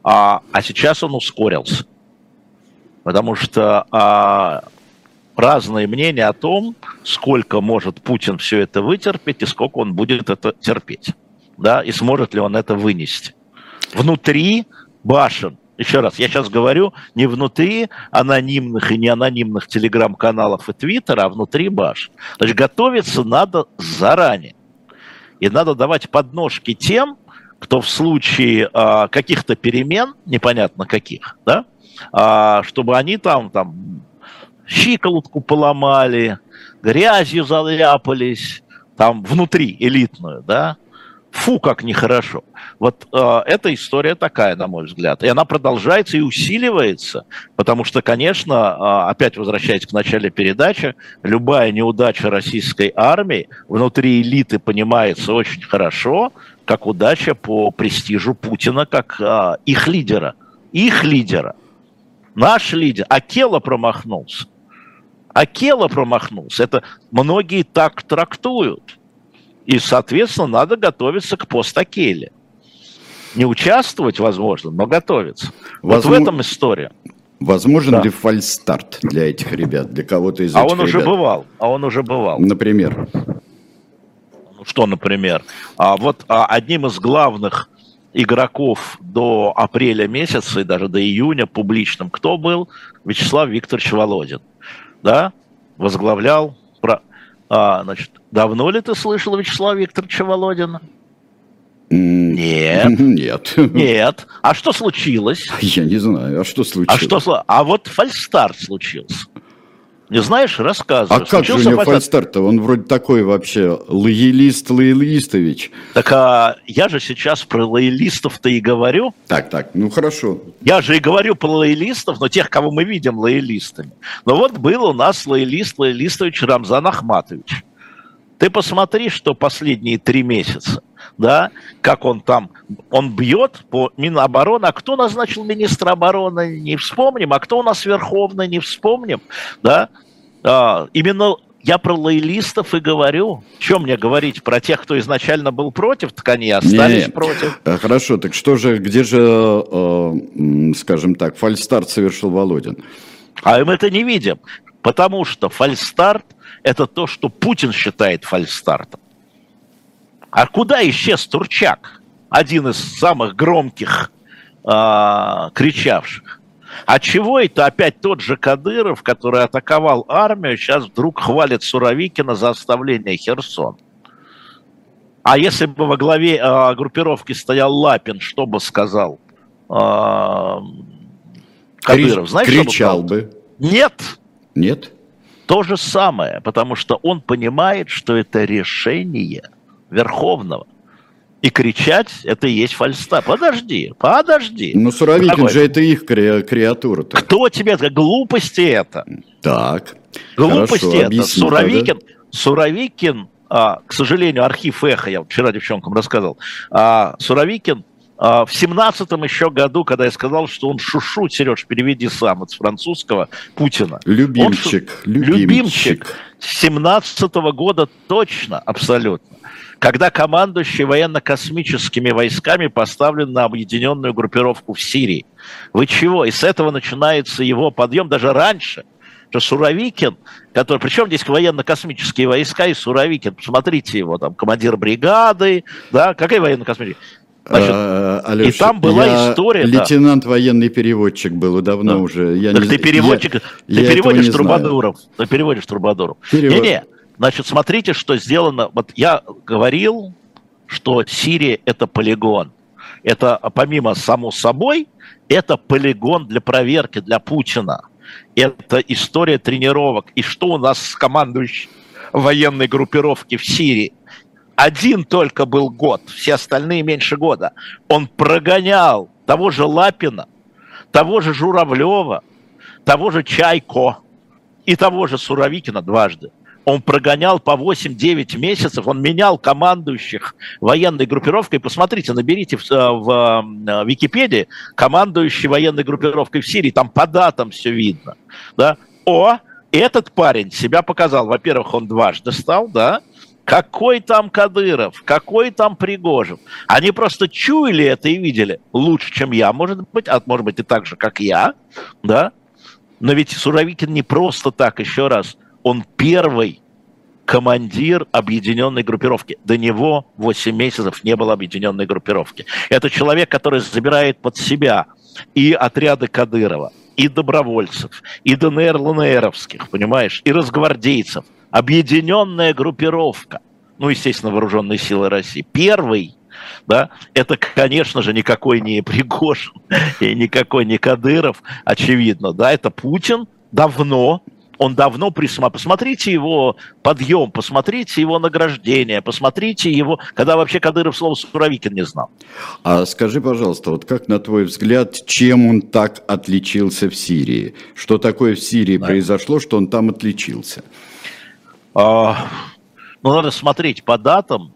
а, а сейчас он ускорился. Потому что а, разные мнения о том, сколько может Путин все это вытерпеть и сколько он будет это терпеть. Да, и сможет ли он это вынести. Внутри башен, еще раз, я сейчас говорю не внутри анонимных и не анонимных телеграм-каналов и твиттера, а внутри башен. Значит, готовиться надо заранее. И надо давать подножки тем, кто в случае а, каких-то перемен, непонятно каких, да, а, чтобы они там, там щиколотку поломали, грязью заляпались, там внутри элитную, да, фу, как нехорошо. Вот э, эта история такая, на мой взгляд. И она продолжается и усиливается, потому что, конечно, э, опять возвращаясь к начале передачи, любая неудача российской армии внутри элиты понимается очень хорошо, как удача по престижу Путина, как э, их лидера. Их лидера. Наш лидер. Акела промахнулся. Акела промахнулся. Это многие так трактуют. И, соответственно, надо готовиться к постакеле. Не участвовать, возможно, но готовиться. Возможно... Вот в этом история. Возможен да. ли фальстарт для этих ребят, для кого-то из а этих он ребят? уже бывал, а он уже бывал. Например? Ну, что, например? А вот а, одним из главных игроков до апреля месяца и даже до июня публичным кто был? Вячеслав Викторович Володин. Да? Возглавлял... А, значит, давно ли ты слышал Вячеслава Викторовича Володина? Нет. *laughs* Нет. Нет. А что случилось? Я не знаю. А что случилось? А что А вот фальстарт случился. Не знаешь, рассказывай. А как же у него фальстарт-то? Он вроде такой вообще лоялист Лоялистович. Так а я же сейчас про лоялистов-то и говорю. Так, так, ну хорошо. Я же и говорю про лоялистов, но тех, кого мы видим лоялистами. Но вот был у нас лоялист Лоялистович Рамзан Ахматович. Ты посмотри, что последние три месяца, да, как он там, он бьет по Минобороны, а кто назначил министра обороны, не вспомним, а кто у нас верховный, не вспомним, да, а, именно я про лоялистов и говорю. Чем мне говорить про тех, кто изначально был против, так они остались Нет. против. Э, хорошо, так что же, где же, э, скажем так, фальстарт совершил Володин? А мы это не видим, потому что фальстарт это то, что Путин считает фальстартом. А куда исчез Турчак, один из самых громких э, кричавших? А чего это опять тот же Кадыров, который атаковал армию, сейчас вдруг хвалит Суровикина за оставление Херсон? А если бы во главе э, группировки стоял Лапин, что бы сказал э, Кадыров? Знаешь, Кричал бы. Нет. Нет? То же самое, потому что он понимает, что это решение Верховного. И кричать – это и есть фальста. Подожди, подожди. Ну, Суровикин Дорогой. же это их кре- креатура. -то. Кто тебе это? Глупости это. Так. Глупости Хорошо, это. Объясни, Суровикин, тогда. Суровикин а, к сожалению, архив эхо, я вчера девчонкам рассказал, а, Суровикин а, в семнадцатом еще году, когда я сказал, что он шушу, Сереж, переведи сам, от французского, Путина. Любимчик. Он, любимчик. любимчик. С семнадцатого года точно, абсолютно. Когда командующий военно-космическими войсками поставлен на объединенную группировку в Сирии. Вы чего? И с этого начинается его подъем, даже раньше – что Суровикин, который, причем здесь военно-космические войска и Суровикин, посмотрите его, там, командир бригады, да, какая военно-космическая? Значит, а, Алеша, и там была я история. Лейтенант да. военный переводчик был давно да. уже. Я так не, ты переводчик, я, ты я переводишь Трубадуров. Ты переводишь Трубадуров. Перевод. Не-не, значит, смотрите, что сделано. Вот я говорил, что Сирия это полигон. Это помимо само собой, это полигон для проверки для Путина. Это история тренировок. И что у нас с командующим военной группировки в Сирии? один только был год, все остальные меньше года. Он прогонял того же Лапина, того же Журавлева, того же Чайко и того же Суровикина дважды. Он прогонял по 8-9 месяцев, он менял командующих военной группировкой. Посмотрите, наберите в, э, в, э, в Википедии командующий военной группировкой в Сирии, там по датам все видно. Да? О, этот парень себя показал. Во-первых, он дважды стал, да, какой там Кадыров, какой там Пригожин. Они просто чуяли это и видели лучше, чем я, может быть, а может быть и так же, как я, да. Но ведь Суровикин не просто так, еще раз, он первый командир объединенной группировки. До него 8 месяцев не было объединенной группировки. Это человек, который забирает под себя и отряды Кадырова, и добровольцев, и ДНР ЛНРовских, понимаешь, и разгвардейцев – объединенная группировка, ну, естественно, вооруженные силы России. Первый, да, это, конечно же, никакой не Пригожин *laughs* и никакой не Кадыров, очевидно, да, это Путин давно, он давно присма... Посмотрите его подъем, посмотрите его награждение, посмотрите его, когда вообще Кадыров слово Суровикин не знал. А скажи, пожалуйста, вот как на твой взгляд, чем он так отличился в Сирии? Что такое в Сирии да. произошло, что он там отличился? А, ну, надо смотреть по датам.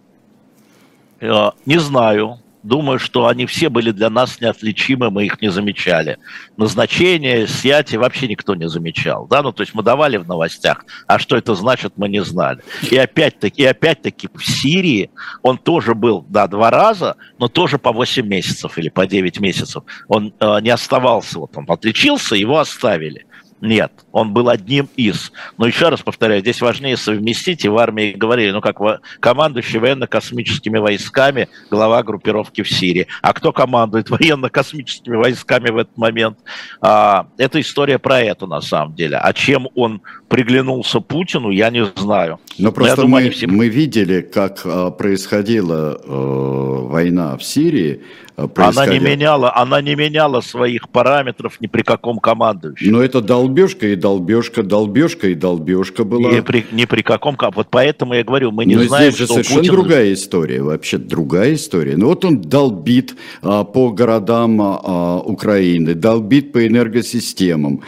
А, не знаю. Думаю, что они все были для нас неотличимы, мы их не замечали. Назначение, снятие вообще никто не замечал. Да? Ну, то есть мы давали в новостях, а что это значит, мы не знали. И опять-таки, и опять-таки в Сирии он тоже был, да, два раза, но тоже по 8 месяцев или по 9 месяцев. Он э, не оставался, вот он отличился, его оставили Нет, он был одним из. Но еще раз повторяю, здесь важнее совместить, и в армии говорили, ну как командующий военно-космическими войсками, глава группировки в Сирии. А кто командует *laughs* военно-космическими войсками в этот момент? А, это история про это на самом деле. А чем он приглянулся Путину, я не знаю. Но просто Но думаю, мы, все... мы видели, как а, происходила э, война в Сирии, она не меняла, она не меняла своих параметров ни при каком командующем. Но это долбежка и долбежка, долбежка и долбежка была. Ни при, ни при каком, вот поэтому я говорю, мы не Но знаем, здесь же что совершенно Путин... другая история, вообще другая история. Ну вот он долбит а, по городам а, Украины, долбит по энергосистемам.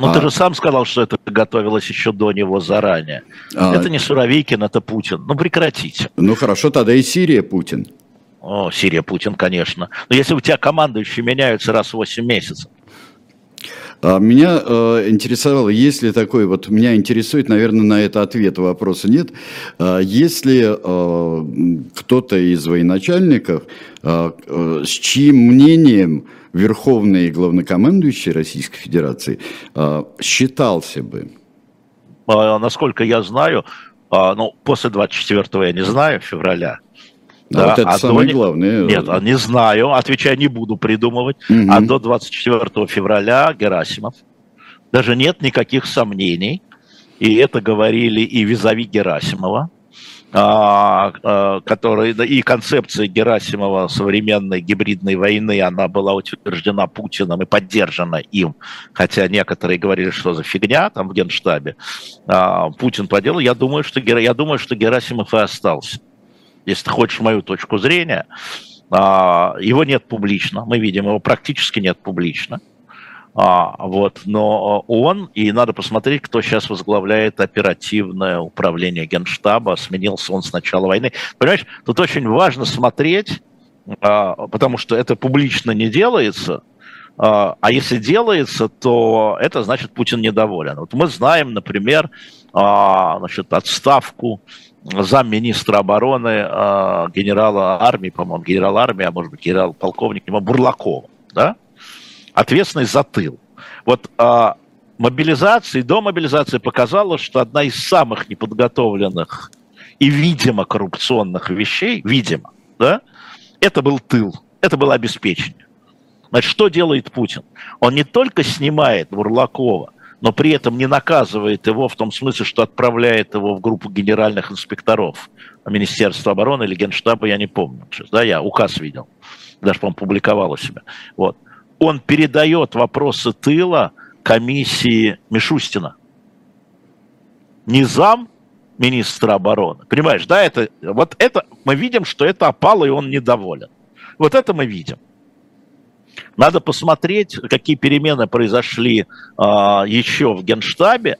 Ну, а... ты же сам сказал, что это готовилось еще до него заранее. А... Это не Суровикин, это Путин. Ну, прекратите. Ну, хорошо, тогда и Сирия Путин. О, Сирия, Путин, конечно. Но если у тебя командующие меняются раз в 8 месяцев. А меня э, интересовало, если такой, вот меня интересует, наверное, на это ответа вопроса нет, э, если э, кто-то из военачальников, э, э, с чьим мнением верховный главнокомандующий Российской Федерации э, считался бы? А, насколько я знаю, ну, после 24 я не знаю, февраля, а да, вот это а самое до... главное. Нет, а не знаю, отвечаю, не буду придумывать. Угу. А до 24 февраля Герасимов. Даже нет никаких сомнений. И это говорили и визави Герасимова, а, а, который, и концепция Герасимова современной гибридной войны, она была утверждена Путиным и поддержана им, хотя некоторые говорили, что за фигня там в Генштабе. А, Путин поделал, я думаю, что, я думаю, что Герасимов и остался если ты хочешь мою точку зрения, а, его нет публично, мы видим, его практически нет публично. А, вот, но он, и надо посмотреть, кто сейчас возглавляет оперативное управление Генштаба, сменился он с начала войны. Понимаешь, тут очень важно смотреть, а, потому что это публично не делается, а, а если делается, то это значит Путин недоволен. Вот мы знаем, например, а, значит, отставку замминистра обороны э, генерала армии, по-моему, генерал армии, а может быть генерал-полковник Бурлакова, да? ответственный за тыл. Вот э, мобилизация, до мобилизации показала, что одна из самых неподготовленных и, видимо, коррупционных вещей, видимо, да, это был тыл, это было обеспечение. Значит, что делает Путин? Он не только снимает Бурлакова, но при этом не наказывает его в том смысле, что отправляет его в группу генеральных инспекторов Министерства обороны или Генштаба, я не помню. Да, я указ видел, даже, по-моему, публиковал у себя. Вот. Он передает вопросы тыла комиссии Мишустина. Не зам министра обороны. Понимаешь, да, это, вот это, мы видим, что это опало, и он недоволен. Вот это мы видим. Надо посмотреть, какие перемены произошли а, еще в Генштабе,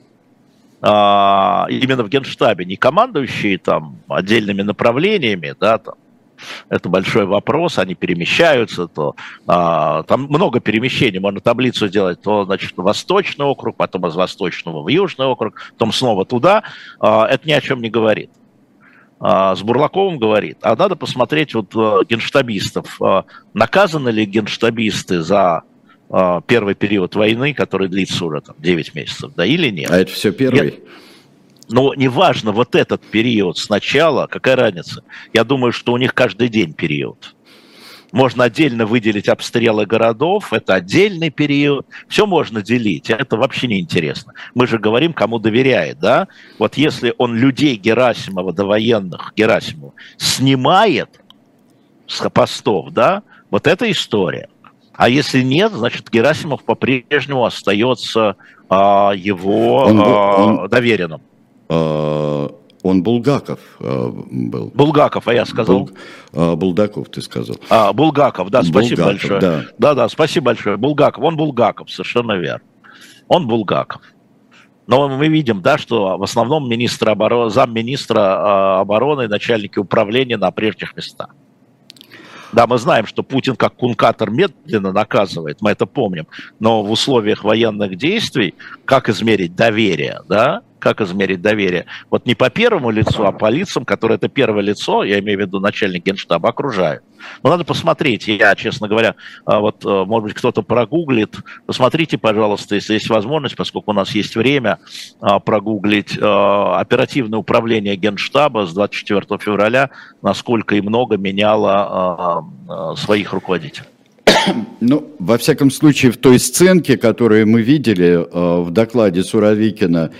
а, именно в Генштабе, не командующие там отдельными направлениями, да, там, это большой вопрос, они перемещаются, то а, там много перемещений, можно таблицу сделать, то, значит, восточный округ, потом из восточного в южный округ, потом снова туда, а, это ни о чем не говорит. А, с Бурлаковым говорит, а надо посмотреть вот а, генштабистов. А, наказаны ли генштабисты за первый период войны, который длится уже там 9 месяцев, да или нет? А это все первый? Нет. Но неважно, вот этот период сначала, какая разница? Я думаю, что у них каждый день период. Можно отдельно выделить обстрелы городов, это отдельный период. Все можно делить, это вообще не интересно. Мы же говорим, кому доверяет, да? Вот если он людей Герасимова, до военных Герасимова, снимает с постов, да, вот это история. А если нет, значит, Герасимов по-прежнему остается а, его он, а, он, доверенным. А, он Булгаков э, был. Булгаков, а я сказал. Бул, э, Булдаков ты сказал. А, Булгаков, да, спасибо Булгаков, большое. Да. да, да, спасибо большое. Булгаков, он Булгаков, совершенно верно. Он Булгаков. Но мы видим, да, что в основном министр обороны, замминистра э, обороны, начальники управления на прежних местах. Да, мы знаем, что Путин как кункатор медленно наказывает, мы это помним, но в условиях военных действий, как измерить доверие, да, как измерить доверие? Вот не по первому лицу, а по лицам, которые это первое лицо, я имею в виду начальник генштаба, окружают. Но надо посмотреть, я, честно говоря, а, вот, э, может быть, кто-то прогуглит, посмотрите, пожалуйста, если есть возможность, поскольку у нас есть время, а, прогуглить а, оперативное управление генштаба с 24 февраля, насколько и много меняло своих руководителей. Ну, во всяком случае, в той сценке, которую мы видели э, в докладе Суровикина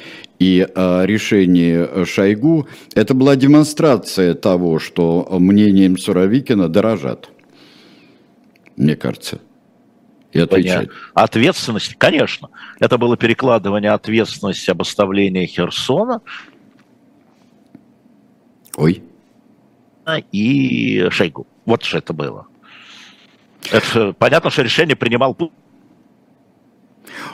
и э, решении Шойгу, это была демонстрация того, что мнением Суровикина дорожат. Мне кажется. И отвечать. Ответственность, конечно. Это было перекладывание ответственности об оставлении Херсона. Ой. И Шойгу. Вот что это было. Это понятно, что решение принимал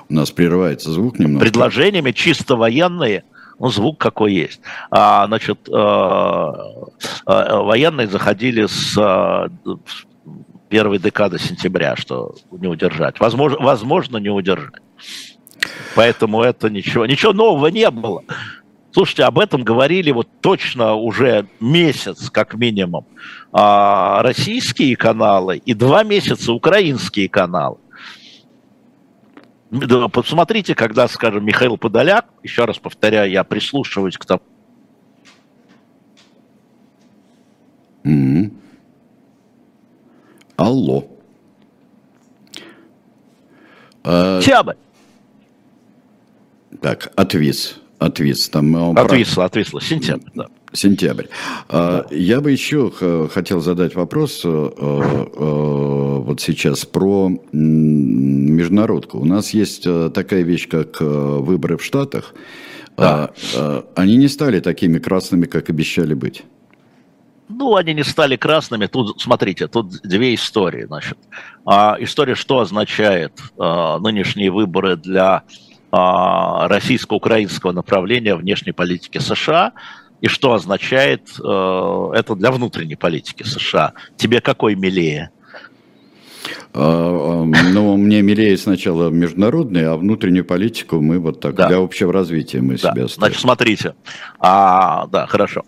у нас прерывается звук немного. Предложениями чисто военные, ну, звук какой есть. А, значит, э, э, военные заходили с э, первой декады сентября, что не удержать. Возможно, возможно не удержать. Поэтому это ничего, ничего нового не было. Слушайте, об этом говорили вот точно уже месяц, как минимум, а, российские каналы и два месяца украинские каналы. Посмотрите, когда, скажем, Михаил Подоляк, еще раз повторяю, я прислушиваюсь к тому, Mm-hmm. Алло. Октябрь. Так, отвис. Отвис. Там, отвисло, отвисло. Сентябрь, да. Сентябрь. Да. Я бы еще хотел задать вопрос э, э, вот сейчас про международку. У нас есть э, такая вещь, как выборы в Штатах. Да. А, они не стали такими красными, как обещали быть. Ну, они не стали красными. Тут, смотрите, тут две истории. Значит. А, история, что означает а, нынешние выборы для а, российско-украинского направления внешней политики США и что означает э, это для внутренней политики США. Тебе какой милее? А, ну, мне милее сначала международные, а внутреннюю политику мы вот так, да. для общего развития мы да. себя оставим. Значит, смотрите. А, да, хорошо.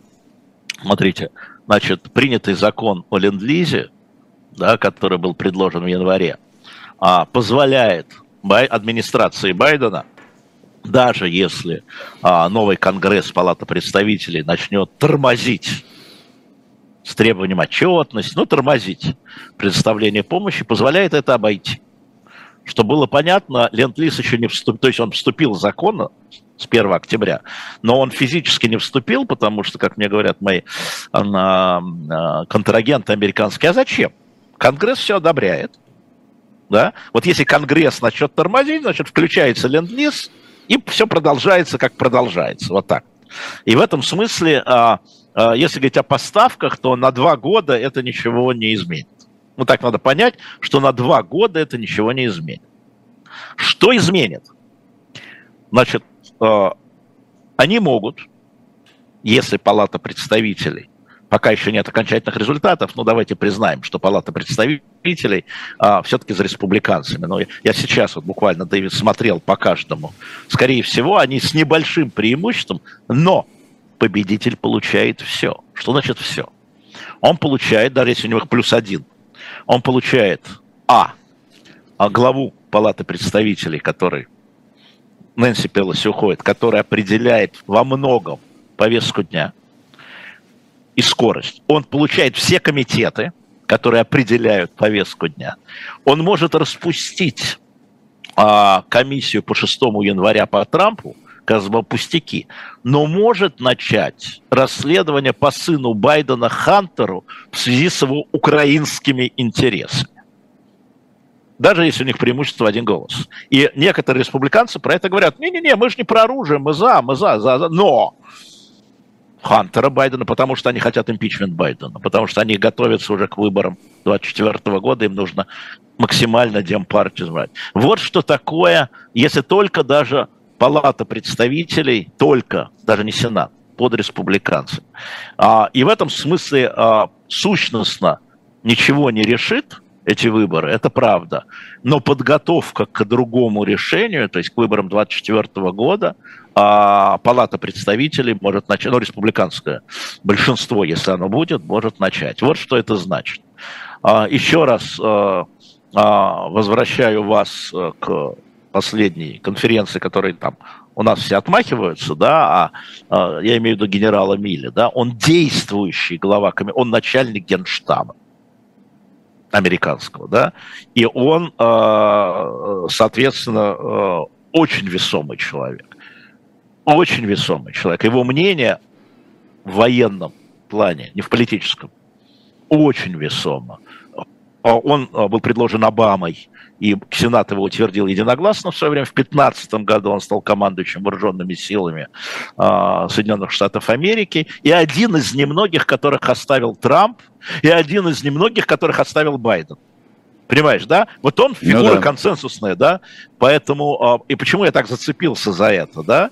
Смотрите. Значит, принятый закон о ленд-лизе, да, который был предложен в январе, а, позволяет администрации Байдена, даже если а, новый Конгресс Палата представителей начнет тормозить с требованием отчетности, ну, тормозить предоставление помощи, позволяет это обойти. Что было понятно, Ленд-Лиз еще не вступил, то есть он вступил в закон с 1 октября, но он физически не вступил, потому что, как мне говорят мои а, а, контрагенты американские, а зачем? Конгресс все одобряет, да? Вот если Конгресс начнет тормозить, значит, включается ленд-лиз, и все продолжается, как продолжается. Вот так. И в этом смысле, а, а, если говорить о поставках, то на два года это ничего не изменит. Ну, так надо понять, что на два года это ничего не изменит. Что изменит? Значит, а, они могут, если Палата представителей пока еще нет окончательных результатов, но давайте признаем, что Палата представителей а, все-таки за республиканцами. Но я сейчас вот буквально, Дэвид, смотрел по каждому. Скорее всего, они с небольшим преимуществом, но победитель получает все. Что значит все? Он получает, даже если у него плюс один, он получает А, а главу Палаты представителей, который Нэнси Пелоси уходит, который определяет во многом повестку дня – и скорость. Он получает все комитеты, которые определяют повестку дня. Он может распустить а, комиссию по 6 января по Трампу, казалось бы, пустяки, но может начать расследование по сыну Байдена Хантеру в связи с его украинскими интересами. Даже если у них преимущество один голос. И некоторые республиканцы про это говорят, не-не-не, мы же не про оружие, мы за, мы за, за, за. Но Хантера Байдена, потому что они хотят импичмент Байдена, потому что они готовятся уже к выборам 2024 года, им нужно максимально демпартию избрать. Вот что такое, если только даже Палата представителей, только, даже не Сенат, под республиканцами. А, и в этом смысле а, сущностно ничего не решит эти выборы, это правда. Но подготовка к другому решению, то есть к выборам 2024 года, а Палата представителей может начать, ну, республиканское большинство, если оно будет, может начать. Вот что это значит. А, еще раз а, а, возвращаю вас э, к последней конференции, которой там у нас все отмахиваются, да, а, я имею в виду генерала Милли, да, он действующий глава, он начальник генштаба американского, да, и он, соответственно, очень весомый человек, очень весомый человек. Его мнение в военном плане, не в политическом, очень весомо. А он а, был предложен Обамой, и Сенат его утвердил единогласно в свое время. В 2015 году он стал командующим вооруженными силами э, Соединенных Штатов Америки. И один из немногих, которых оставил Трамп, и один из немногих, которых оставил Байден. Понимаешь, да? Вот он ну фигура ну, да. консенсусная, да? Поэтому, и почему я так зацепился за это, да?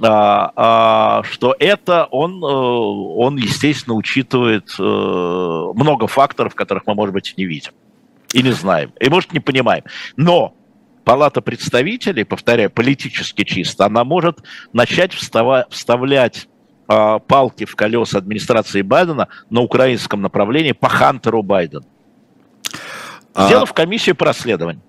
А, а, что это он, э, он, естественно, учитывает э, много факторов, которых мы, может быть, не видим и не знаем, и, может, не понимаем. Но Палата представителей, повторяю, политически чисто, она может начать встава, вставлять э, палки в колеса администрации Байдена на украинском направлении по Хантеру Байдену. Сделав а... комиссию по расследованию.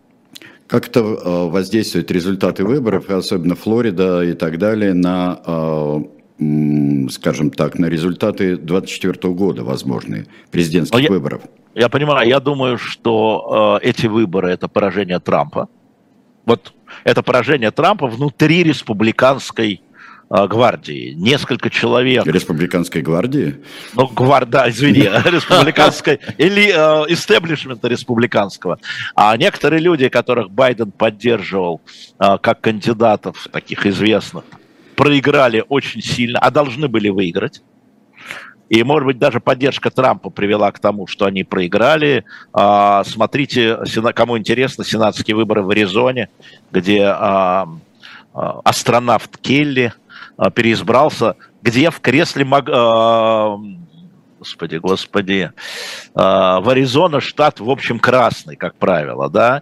Как это воздействует результаты выборов, особенно Флорида и так далее, на, э, скажем так, на результаты 2024 года возможные президентских я, выборов? Я понимаю, я думаю, что э, эти выборы это поражение Трампа. Вот это поражение Трампа внутри республиканской гвардии. Несколько человек. Республиканской гвардии? Ну, гварда, извини, *laughs* республиканской, или истеблишмента республиканского. А некоторые люди, которых Байден поддерживал а, как кандидатов, таких известных, проиграли очень сильно, а должны были выиграть. И, может быть, даже поддержка Трампа привела к тому, что они проиграли. А, смотрите, кому интересно, сенатские выборы в Аризоне, где астронавт Келли а, переизбрался, где в кресле Маг... А, господи, господи, а, в Аризона штат, в общем, красный, как правило, да,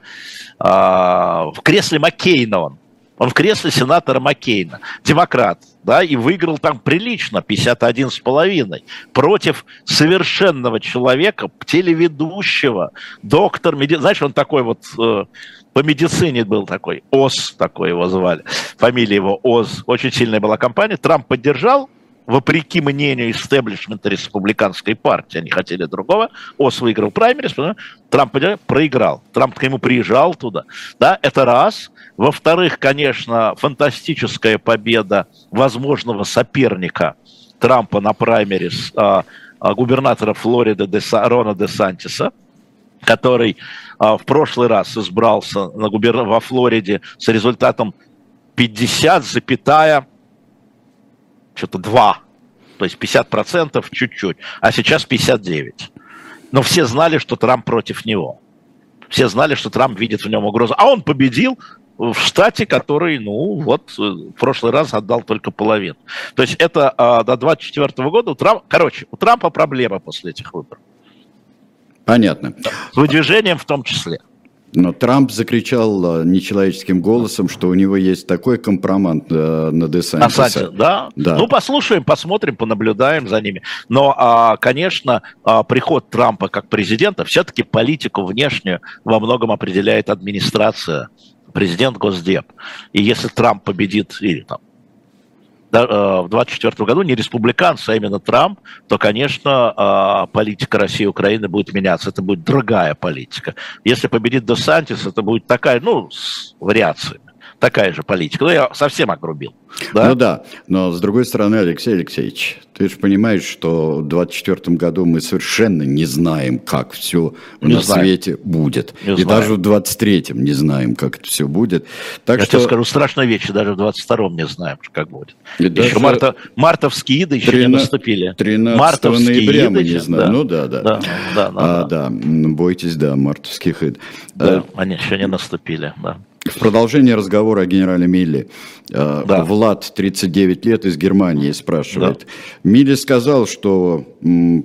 в кресле Маккейна он, он в кресле сенатора Маккейна, демократ, да, и выиграл там прилично, 51 с половиной, против совершенного человека, телеведущего, доктор, меди... знаешь, он такой вот э, по медицине был такой, ОС такой его звали, фамилия его ОС, очень сильная была компания, Трамп поддержал, вопреки мнению истеблишмента республиканской партии, они хотели другого, ОС выиграл праймерис, Трамп проиграл, Трамп к нему приезжал туда, да, это раз. Во-вторых, конечно, фантастическая победа возможного соперника Трампа на праймерис а, а, губернатора Флориды Деса, Рона де Сантиса, который а, в прошлый раз избрался на губер... во Флориде с результатом 50, запятая, что-то 2, то есть 50 процентов чуть-чуть, а сейчас 59. Но все знали, что Трамп против него. Все знали, что Трамп видит в нем угрозу. А он победил в штате, который, ну, вот, в прошлый раз отдал только половину. То есть это а, до 24 года у Трампа, короче, у Трампа проблема после этих выборов. Понятно. С выдвижением в том числе. Но Трамп закричал э, нечеловеческим голосом, что у него есть такой компромат э, на Десантиса. Да? да. Ну, послушаем, посмотрим, понаблюдаем за ними. Но, а, конечно, а, приход Трампа как президента, все-таки политику внешнюю во многом определяет администрация, президент Госдеп. И если Трамп победит, или там в 2024 году не республиканцы, а именно Трамп, то, конечно, э, политика России и Украины будет меняться. Это будет другая политика. Если победит Десантис, это будет такая, ну, с вариациями такая же политика. Ну, я совсем огрубил. Да? Ну да, но с другой стороны, Алексей Алексеевич, ты же понимаешь, что в 2024 году мы совершенно не знаем, как все не на знаем. свете будет. Не И знаем. даже в 2023 не знаем, как это все будет. Так Я что... тебе скажу, страшная вещь, даже в 2022 не знаем, как будет. И еще даже... марта... мартовские иды еще 13... не наступили. 13 мартовские ноября мы не знаем. Да. Ну да, да. Да, да, да, а, да. да. Бойтесь, да, мартовских ид. Да, а... они еще не наступили, да. В продолжение разговора о генерале Милли. Э, да. Влад, 39 лет, из Германии спрашивает. Да. Милли сказал, что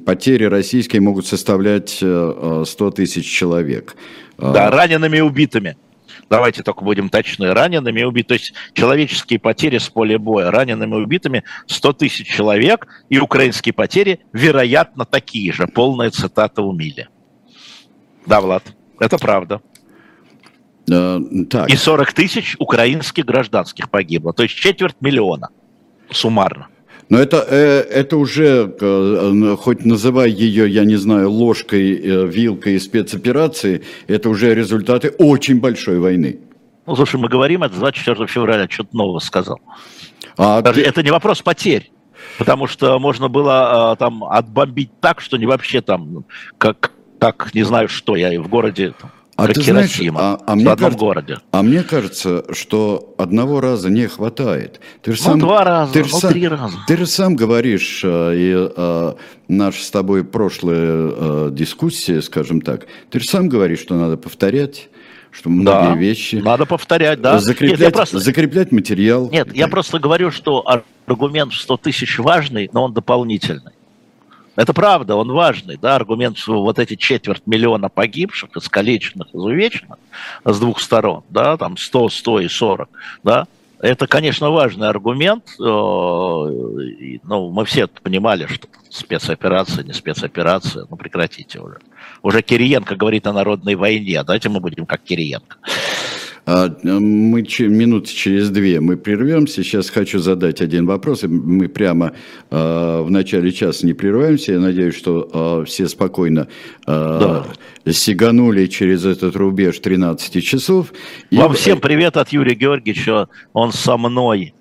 потери российские могут составлять 100 тысяч человек. Да, ранеными и убитыми давайте только будем точны, ранеными и убитыми, то есть человеческие потери с поля боя, ранеными и убитыми 100 тысяч человек, и украинские потери, вероятно, такие же. Полная цитата у Мили. Да, Влад, это правда. Uh, так. И 40 тысяч украинских гражданских погибло, то есть четверть миллиона суммарно. Но это, э, это уже, э, хоть называй ее, я не знаю, ложкой, э, вилкой и спецоперации, это уже результаты очень большой войны. Ну, слушай, мы говорим это 24 февраля, что-то нового сказал. А это ты... не вопрос потерь. Потому что можно было там отбомбить так, что не вообще там, как, как не знаю что, я и в городе там, а ты знаешь, а, а, мне кажется, городе. а мне кажется, что одного раза не хватает. Ты же ну, сам, два раза, ты же ну, сам, три раза. Ты же сам говоришь, э, и э, наша с тобой прошлая э, дискуссия, скажем так, ты же сам говоришь, что надо повторять, что многие да, вещи... надо повторять, да. Закреплять, Нет, просто... закреплять материал. Нет, я просто говорю, что аргумент 100 тысяч важный, но он дополнительный. Это правда, он важный, да, аргумент, что вот эти четверть миллиона погибших, искалеченных, изувеченных с двух сторон, да, там 100, 100 и 40, да, это, конечно, важный аргумент. Э, ну, мы все понимали, что спецоперация, не спецоперация. Ну, прекратите уже. Уже Кириенко говорит о народной войне. Давайте мы будем как Кириенко. А, мы минут через две мы прервемся. Сейчас хочу задать один вопрос. Мы прямо а, в начале часа не прерываемся. Я надеюсь, что а, все спокойно да. сиганули через этот рубеж 13 часов. Вам И... всем привет от Юрия Георгиевича. Он со мной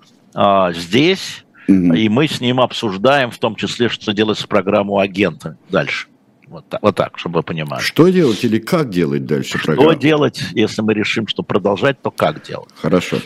здесь. Угу. И мы с ним обсуждаем, в том числе, что делать с программой агента дальше. Вот так, вот так, чтобы вы понимали. Что делать или как делать дальше Что программу? делать, если мы решим, что продолжать, то как делать? Хорошо.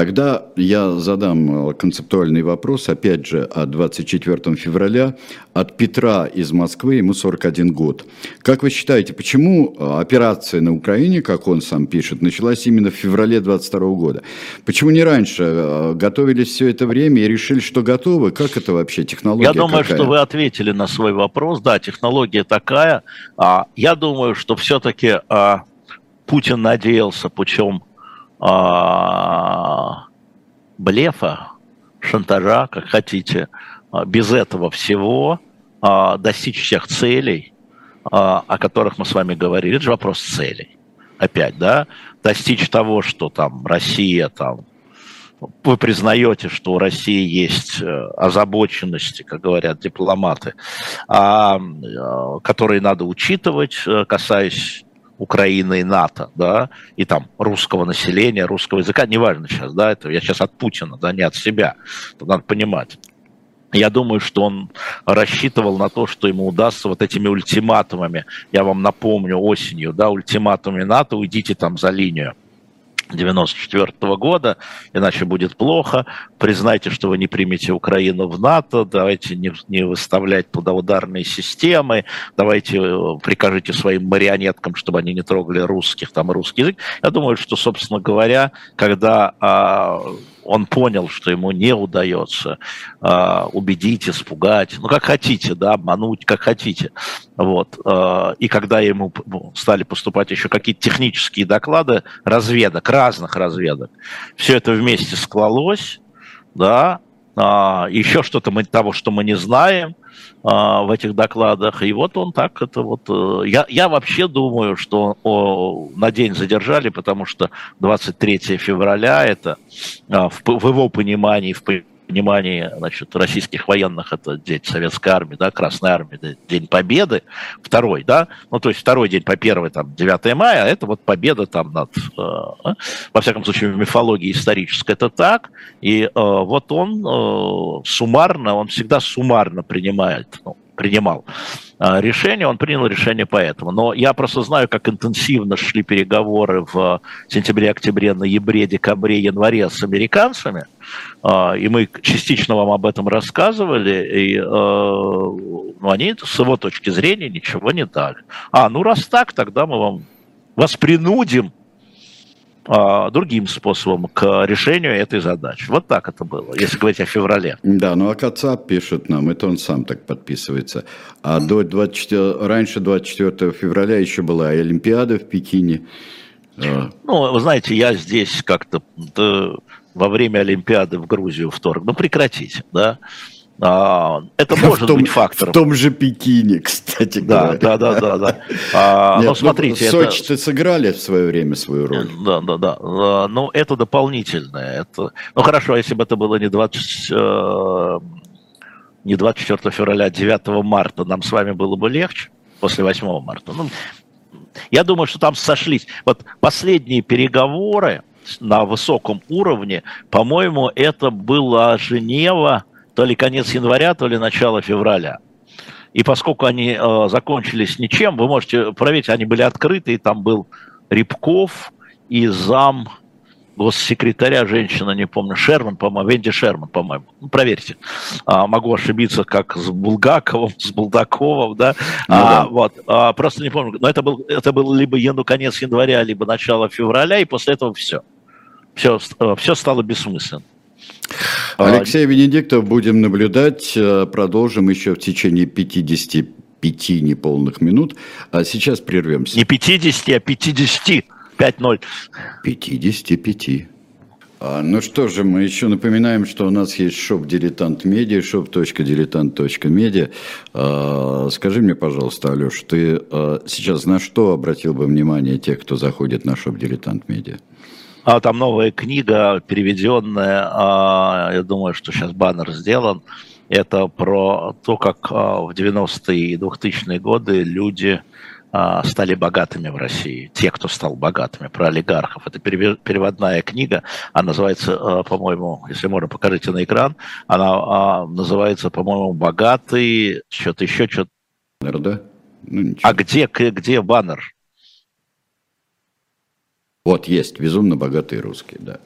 Тогда я задам э, концептуальный вопрос, опять же, от 24 февраля, от Петра из Москвы, ему 41 год. Как вы считаете, почему э, операция на Украине, как он сам пишет, началась именно в феврале 22 года? Почему не раньше? Э, готовились все это время и решили, что готовы? Как это вообще, технология Я думаю, какая? что вы ответили на свой вопрос. Да, технология такая. А, я думаю, что все-таки а, Путин надеялся путем блефа, шантажа, как хотите, а, без этого всего а, достичь всех целей, а, о которых мы с вами говорили. Это же вопрос целей. Опять, да, достичь того, что там Россия там вы признаете, что у России есть э, озабоченности, как говорят дипломаты, а, которые надо учитывать, э, касаясь Украины и НАТО, да, и там русского населения, русского языка, неважно сейчас, да, это я сейчас от Путина, да, не от себя, это надо понимать. Я думаю, что он рассчитывал на то, что ему удастся вот этими ультиматумами, я вам напомню, осенью, да, ультиматумами НАТО, уйдите там за линию, 94 -го года, иначе будет плохо. Признайте, что вы не примете Украину в НАТО, давайте не, не выставлять туда ударные системы, давайте э, прикажите своим марионеткам, чтобы они не трогали русских, там русский язык. Я думаю, что, собственно говоря, когда а, он понял, что ему не удается э, убедить, испугать, ну, как хотите, да, обмануть, как хотите. Вот. Э, и когда ему стали поступать еще какие-то технические доклады разведок, разных разведок, все это вместе склалось, да, еще что-то мы, того, что мы не знаем, а, в этих докладах. И вот он так это вот... Э, я, я вообще думаю, что о, на день задержали, потому что 23 февраля это а, в, в его понимании, в понимании значит, российских военных это День Советской Армии, да, Красной Армии, День Победы, второй, да, ну, то есть второй день по первый, там, 9 мая, это вот победа там над, э, во всяком случае, в мифологии исторической это так, и э, вот он э, суммарно, он всегда суммарно принимает, ну, принимал а, решение, он принял решение поэтому. Но я просто знаю, как интенсивно шли переговоры в сентябре, октябре, ноябре, декабре, январе с американцами, а, и мы частично вам об этом рассказывали, и а, ну, они с его точки зрения ничего не дали. А, ну раз так, тогда мы вам вас принудим другим способом к решению этой задачи. Вот так это было, если говорить о феврале. Да, ну а Кацап пишет нам, это он сам так подписывается. А до 24, раньше 24 февраля еще была Олимпиада в Пекине. А. Ну, вы знаете, я здесь как-то во время Олимпиады в Грузию вторг. Ну, прекратите, да. А, это *laughs* может том, быть фактором. В том же Пекине, кстати да, говоря. Да, да, да, да. *laughs* А, Нет, но ну, смотрите, ну, Сочи-то сыграли в свое время свою роль. Да, да, да. А, ну, это дополнительное. Это... Ну, хорошо, если бы это было не 20 э, не 24 февраля, а 9 марта, нам с вами было бы легче, после 8 марта. Ну, я думаю, что там сошлись. Вот последние переговоры на высоком уровне, по-моему, это была Женева, то ли конец января, то ли начало февраля. И поскольку они э, закончились ничем, вы можете проверить, они были открыты, и там был Рябков и зам госсекретаря, женщина, не помню, Шерман, по-моему, Венди Шерман, по-моему. Ну, проверьте. А, могу ошибиться, как с Булгаковым, с Булдаковым, да. Ну, а, да. Вот, а, просто не помню. Но это был, это был либо яну, конец января, либо начало февраля, и после этого все. Все, все стало бессмысленным. Алексей Венедиктов будем наблюдать. Э, продолжим еще в течение 55 неполных минут. А сейчас прервемся. Не 50, а 50. 5-0. 55. А, ну что же, мы еще напоминаем, что у нас есть shop «Дилетант Медиа», shop.diletant.media. А, скажи мне, пожалуйста, Алеш, ты а, сейчас на что обратил бы внимание тех, кто заходит на shop «Дилетант Медиа»? А, там новая книга, переведенная, а, я думаю, что сейчас баннер сделан. Это про то, как а, в 90-е и 2000-е годы люди а, стали богатыми в России. Те, кто стал богатыми, про олигархов. Это переводная книга. Она называется, а, по-моему, если можно, покажите на экран. Она а, называется, по-моему, «Богатый», что-то еще, что-то. Да? Ну, а где, где баннер? Вот есть, безумно богатые русские, да.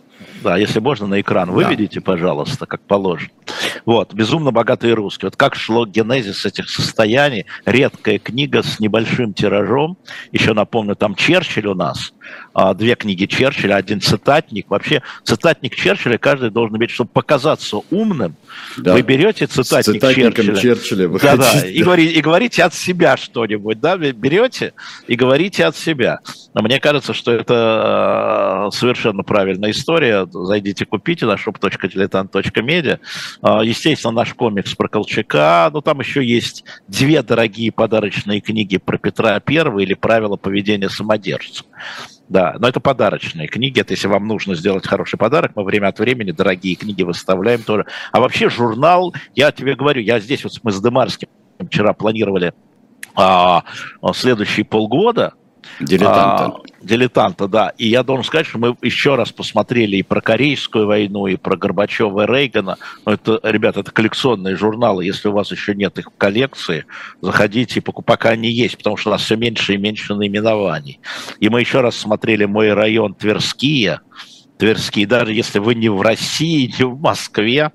Да, если можно, на экран выведите, да. пожалуйста, как положено. Вот, «Безумно богатые русские». Вот как шло генезис этих состояний. Редкая книга с небольшим тиражом. Еще напомню, там Черчилль у нас. А, две книги Черчилля, один цитатник. Вообще, цитатник Черчилля каждый должен иметь, чтобы показаться умным. Да. Вы берете цитатник Черчилля. Черчилля да, да, и, говори, и говорите от себя что-нибудь. Да? Берете и говорите от себя. Но мне кажется, что это а, совершенно правильная история. Зайдите, купите на shop.diletant.media. А, естественно, наш комикс про Колчака. Но там еще есть две дорогие подарочные книги про Петра Первого или «Правила поведения самодержца». Да, но это подарочные книги. Это если вам нужно сделать хороший подарок, мы время от времени дорогие книги выставляем тоже. А вообще журнал, я тебе говорю, я здесь вот мы с Демарским вчера планировали а, следующие полгода, Дилетанта. А, дилетанта, да. И я должен сказать, что мы еще раз посмотрели и про Корейскую войну, и про Горбачева и Рейгана. Но это, ребята, это коллекционные журналы. Если у вас еще нет их в коллекции, заходите, пока они есть, потому что у нас все меньше и меньше наименований. И мы еще раз смотрели «Мой район Тверские», Тверские, даже если вы не в России, не в Москве,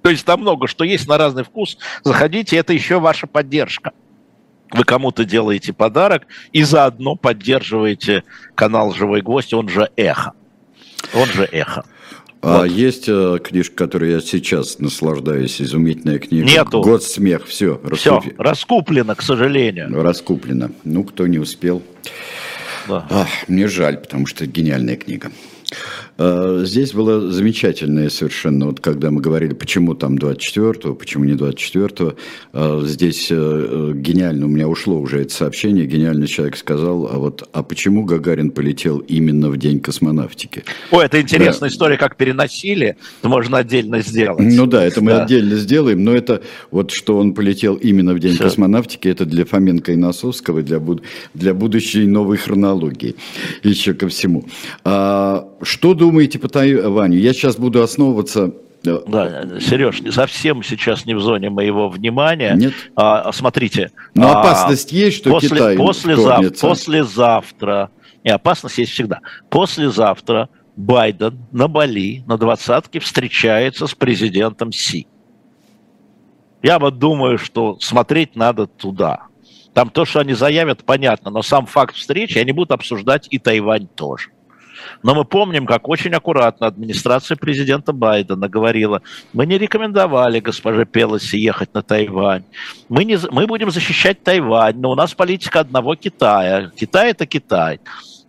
то есть там много что есть на разный вкус. Заходите, это еще ваша поддержка вы кому-то делаете подарок и заодно поддерживаете канал «Живой гвоздь», он же «Эхо». Он же «Эхо». А вот. есть э, книжка, которой я сейчас наслаждаюсь, изумительная книга. Нету. Год смех, все. Все, раскуплено, к сожалению. Раскуплено. Ну, кто не успел. Да. Ах, мне жаль, потому что это гениальная книга. А, здесь было замечательное совершенно, вот когда мы говорили, почему там 24-го, почему не 24-го, а, здесь э, э, гениально, у меня ушло уже это сообщение, гениальный человек сказал, а вот, а почему Гагарин полетел именно в день космонавтики? О, это интересная да. история, как переносили, это можно отдельно сделать. Ну да, это мы да. отдельно сделаем, но это вот, что он полетел именно в день Все. космонавтики, это для Фоменко и Носовского, для, буд для будущей новой хронологии, еще ко всему. А, что думаете по Тайваню? Я сейчас буду основываться э, да, Сереж, совсем сейчас не в зоне моего внимания. Нет. А, смотрите. Но а, опасность есть, что после, Китай послезав, Послезавтра. И опасность есть всегда. Послезавтра Байден на Бали, на двадцатке, встречается с президентом Си. Я вот думаю, что смотреть надо туда. Там то, что они заявят, понятно, но сам факт встречи, они будут обсуждать и Тайвань тоже. Но мы помним, как очень аккуратно администрация президента Байдена говорила, мы не рекомендовали госпоже Пелоси ехать на Тайвань. Мы, не, мы будем защищать Тайвань, но у нас политика одного Китая. Китай – это Китай.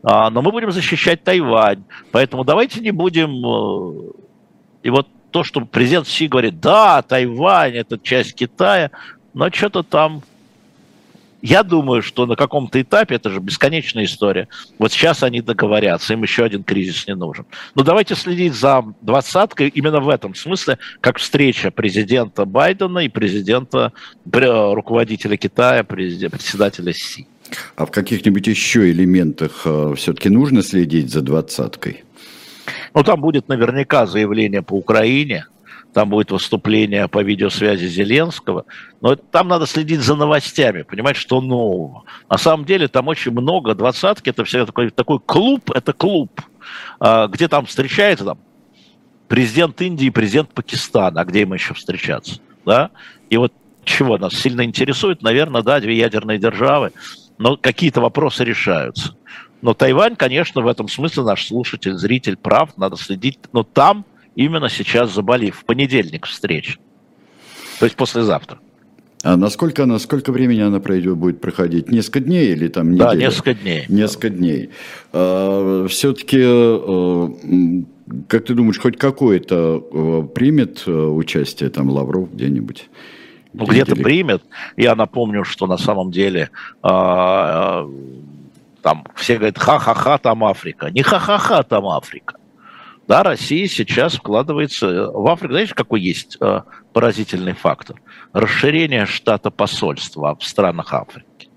А, но мы будем защищать Тайвань. Поэтому давайте не будем... Э, и вот то, что президент Си говорит, да, Тайвань – это часть Китая, но что-то там я думаю, что на каком-то этапе, это же бесконечная история, вот сейчас они договорятся, им еще один кризис не нужен. Но давайте следить за двадцаткой именно в этом смысле, как встреча президента Байдена и президента, руководителя Китая, председателя Си. А в каких-нибудь еще элементах э, все-таки нужно следить за двадцаткой? Ну, там будет наверняка заявление по Украине, там будет выступление по видеосвязи Зеленского, но там надо следить за новостями, понимать, что нового. На самом деле там очень много, двадцатки, это всегда такой, такой клуб, это клуб, а, где там встречается там, президент Индии президент Пакистана, а где им еще встречаться, да? И вот чего нас сильно интересует, наверное, да, две ядерные державы, но какие-то вопросы решаются. Но Тайвань, конечно, в этом смысле наш слушатель, зритель прав, надо следить, но там именно сейчас заболев. В понедельник встреча. То есть послезавтра. А насколько она, сколько времени она пройдет, будет проходить? Несколько дней или там неделя? Да, несколько дней. Несколько дней. А, все-таки, а, как ты думаешь, хоть какое-то а, примет а, участие там Лавров где-нибудь? Ну, где-то примет. Я напомню, что на самом деле а, там все говорят, ха-ха-ха, там Африка. Не ха-ха-ха, там Африка. Да, Россия сейчас вкладывается э, в Африку. Знаете, какой есть э, поразительный фактор? Расширение штата посольства в странах Африки.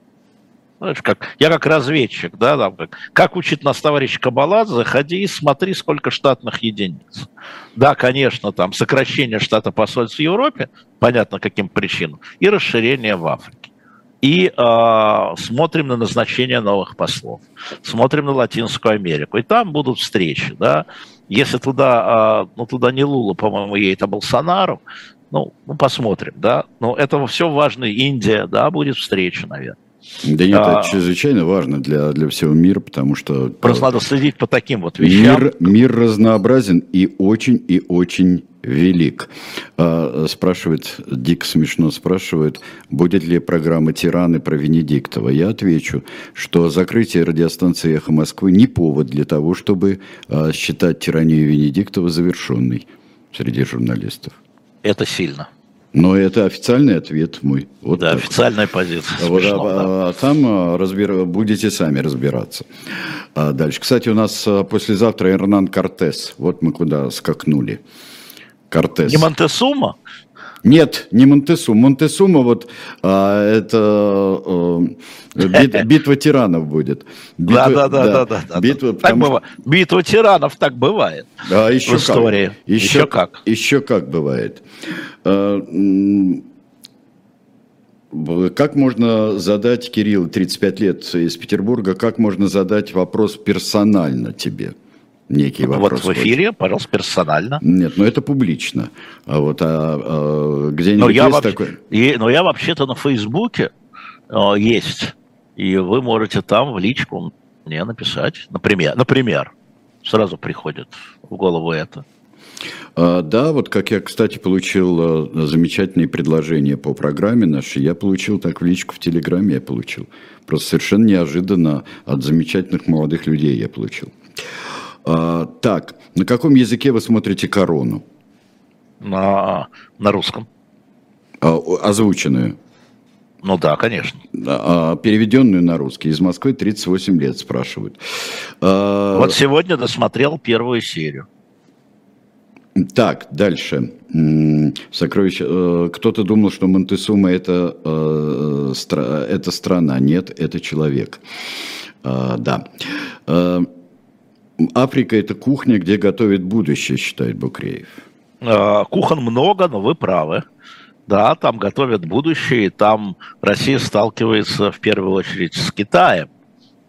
Знаешь, как, я как разведчик, да, там, как, как учит нас товарищ Кабалат, заходи и смотри, сколько штатных единиц. Да, конечно, там сокращение штата посольств в Европе, понятно каким причинам, и расширение в Африке. И э, смотрим на назначение новых послов, смотрим на Латинскую Америку, и там будут встречи, да, если туда, а, ну, туда не Лула, по-моему, едет, а Болсонару, ну, ну, посмотрим, да. Но это все важно. Индия, да, будет встреча, наверное. Да нет, а, это чрезвычайно важно для, для всего мира, потому что... Просто надо следить по таким вот вещам. Мир, мир разнообразен и очень, и очень велик. А, спрашивает, Дик смешно спрашивает, будет ли программа «Тираны» про Венедиктова. Я отвечу, что закрытие радиостанции «Эхо Москвы» не повод для того, чтобы а, считать тиранию Венедиктова завершенной среди журналистов. Это сильно. Но это официальный ответ мой. Вот да, так. официальная позиция. Вот, Смешно, а, да. а там а, разбир... будете сами разбираться. А дальше. Кстати, у нас послезавтра Эрнан Кортес. Вот мы куда скакнули. Кортес. Не Монтесума? Нет, не Монтесума. Монтесума вот а, это а, бит, *laughs* битва тиранов будет. Битва, да, да, да, да, да. Битва, так потому... бывает. Битва тиранов так бывает. А еще в истории. Как. Еще, еще как. Еще как бывает. А, как можно задать, Кирилл, 35 лет из Петербурга, как можно задать вопрос персонально тебе? Некий вопрос. Вот в эфире, будет. пожалуйста, персонально. Нет, но это публично. А вот а, а, где-нибудь но я есть вообще, такой... И, но я вообще-то на Фейсбуке а, есть. И вы можете там в личку мне написать. Например, например сразу приходит в голову это. А, да, вот как я, кстати, получил а, замечательные предложения по программе нашей, я получил так в личку в Телеграме, я получил. Просто совершенно неожиданно от замечательных молодых людей я получил. А, так, на каком языке вы смотрите корону? На, на русском. А, озвученную? Ну да, конечно. А, переведенную на русский. Из Москвы 38 лет спрашивают. А... Вот сегодня досмотрел первую серию. Так, дальше. Сокровище. Э, кто-то думал, что Монтесума это, э, это страна. Нет, это человек. А, да. Африка – это кухня, где готовят будущее, считает Букреев. А, кухон много, но вы правы. Да, там готовят будущее, и там Россия сталкивается в первую очередь с Китаем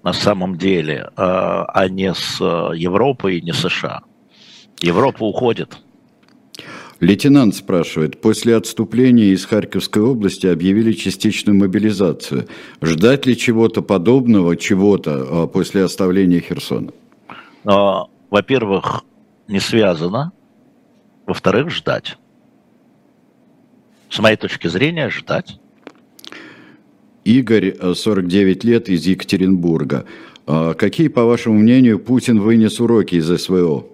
на самом деле, а, а не с Европой и не США. Европа уходит. Лейтенант спрашивает, после отступления из Харьковской области объявили частичную мобилизацию. Ждать ли чего-то подобного, чего-то а, после оставления Херсона? Во-первых, не связано, во-вторых, ждать. С моей точки зрения, ждать. Игорь, 49 э, лет, из Екатеринбурга. А какие, по вашему мнению, Путин вынес уроки из СВО?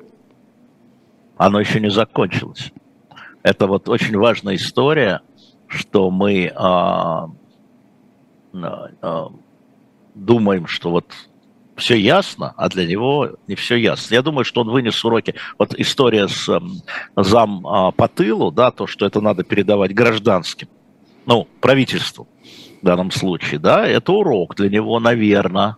Оно еще не закончилось. Это вот очень важная история, что мы а, а, думаем, что вот все ясно, а для него не все ясно. Я думаю, что он вынес уроки. Вот история с э, зам э, по тылу, да, то, что это надо передавать гражданским, ну, правительству в данном случае, да, это урок для него, наверное,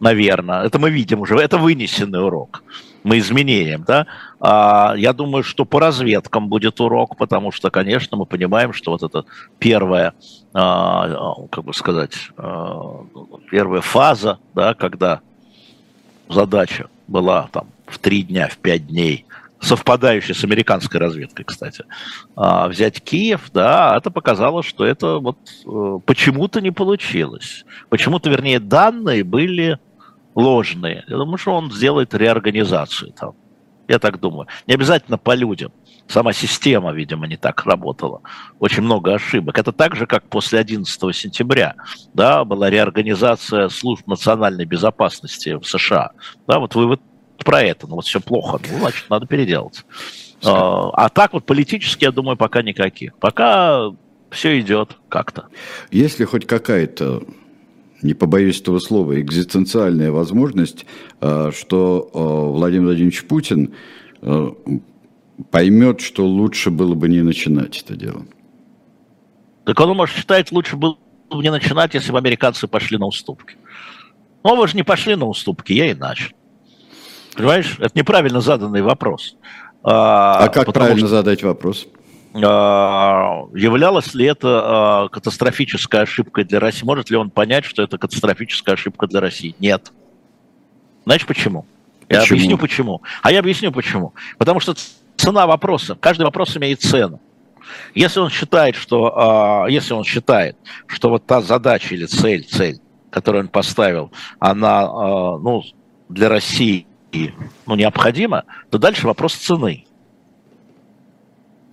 наверное. Это мы видим уже, это вынесенный урок. Мы изменением, да. А, я думаю, что по разведкам будет урок, потому что, конечно, мы понимаем, что вот это первая, а, как бы сказать, а, первая фаза, да, когда задача была там в три дня, в пять дней, совпадающая с американской разведкой, кстати, взять Киев, да, это показало, что это вот э, почему-то не получилось. Почему-то, вернее, данные были ложные. Я думаю, что он сделает реорганизацию там. Я так думаю. Не обязательно по людям. Сама система, видимо, не так работала. Очень много ошибок. Это так же, как после 11 сентября да, была реорганизация служб национальной безопасности в США. Да, вот вы вот про это, ну вот все плохо, ну, значит, надо переделать. А, а так вот политически, я думаю, пока никаких. Пока все идет как-то. Если хоть какая-то не побоюсь этого слова, экзистенциальная возможность, э, что э, Владимир Владимирович Путин э, поймет, что лучше было бы не начинать это дело. Так он, может, считает, лучше было бы не начинать, если бы американцы пошли на уступки. Но вы же не пошли на уступки, я иначе. Понимаешь, это неправильно заданный вопрос. А, а как правильно что... задать вопрос? А, являлась ли это а, катастрофической ошибкой для России? Может ли он понять, что это катастрофическая ошибка для России? Нет. Знаешь почему? Я почему? объясню почему. А я объясню почему. Потому что цена вопроса, каждый вопрос имеет цену. Если он считает, что, а, если он считает, что вот та задача или цель, цель, которую он поставил, она ну, для России ну, необходима, то дальше вопрос цены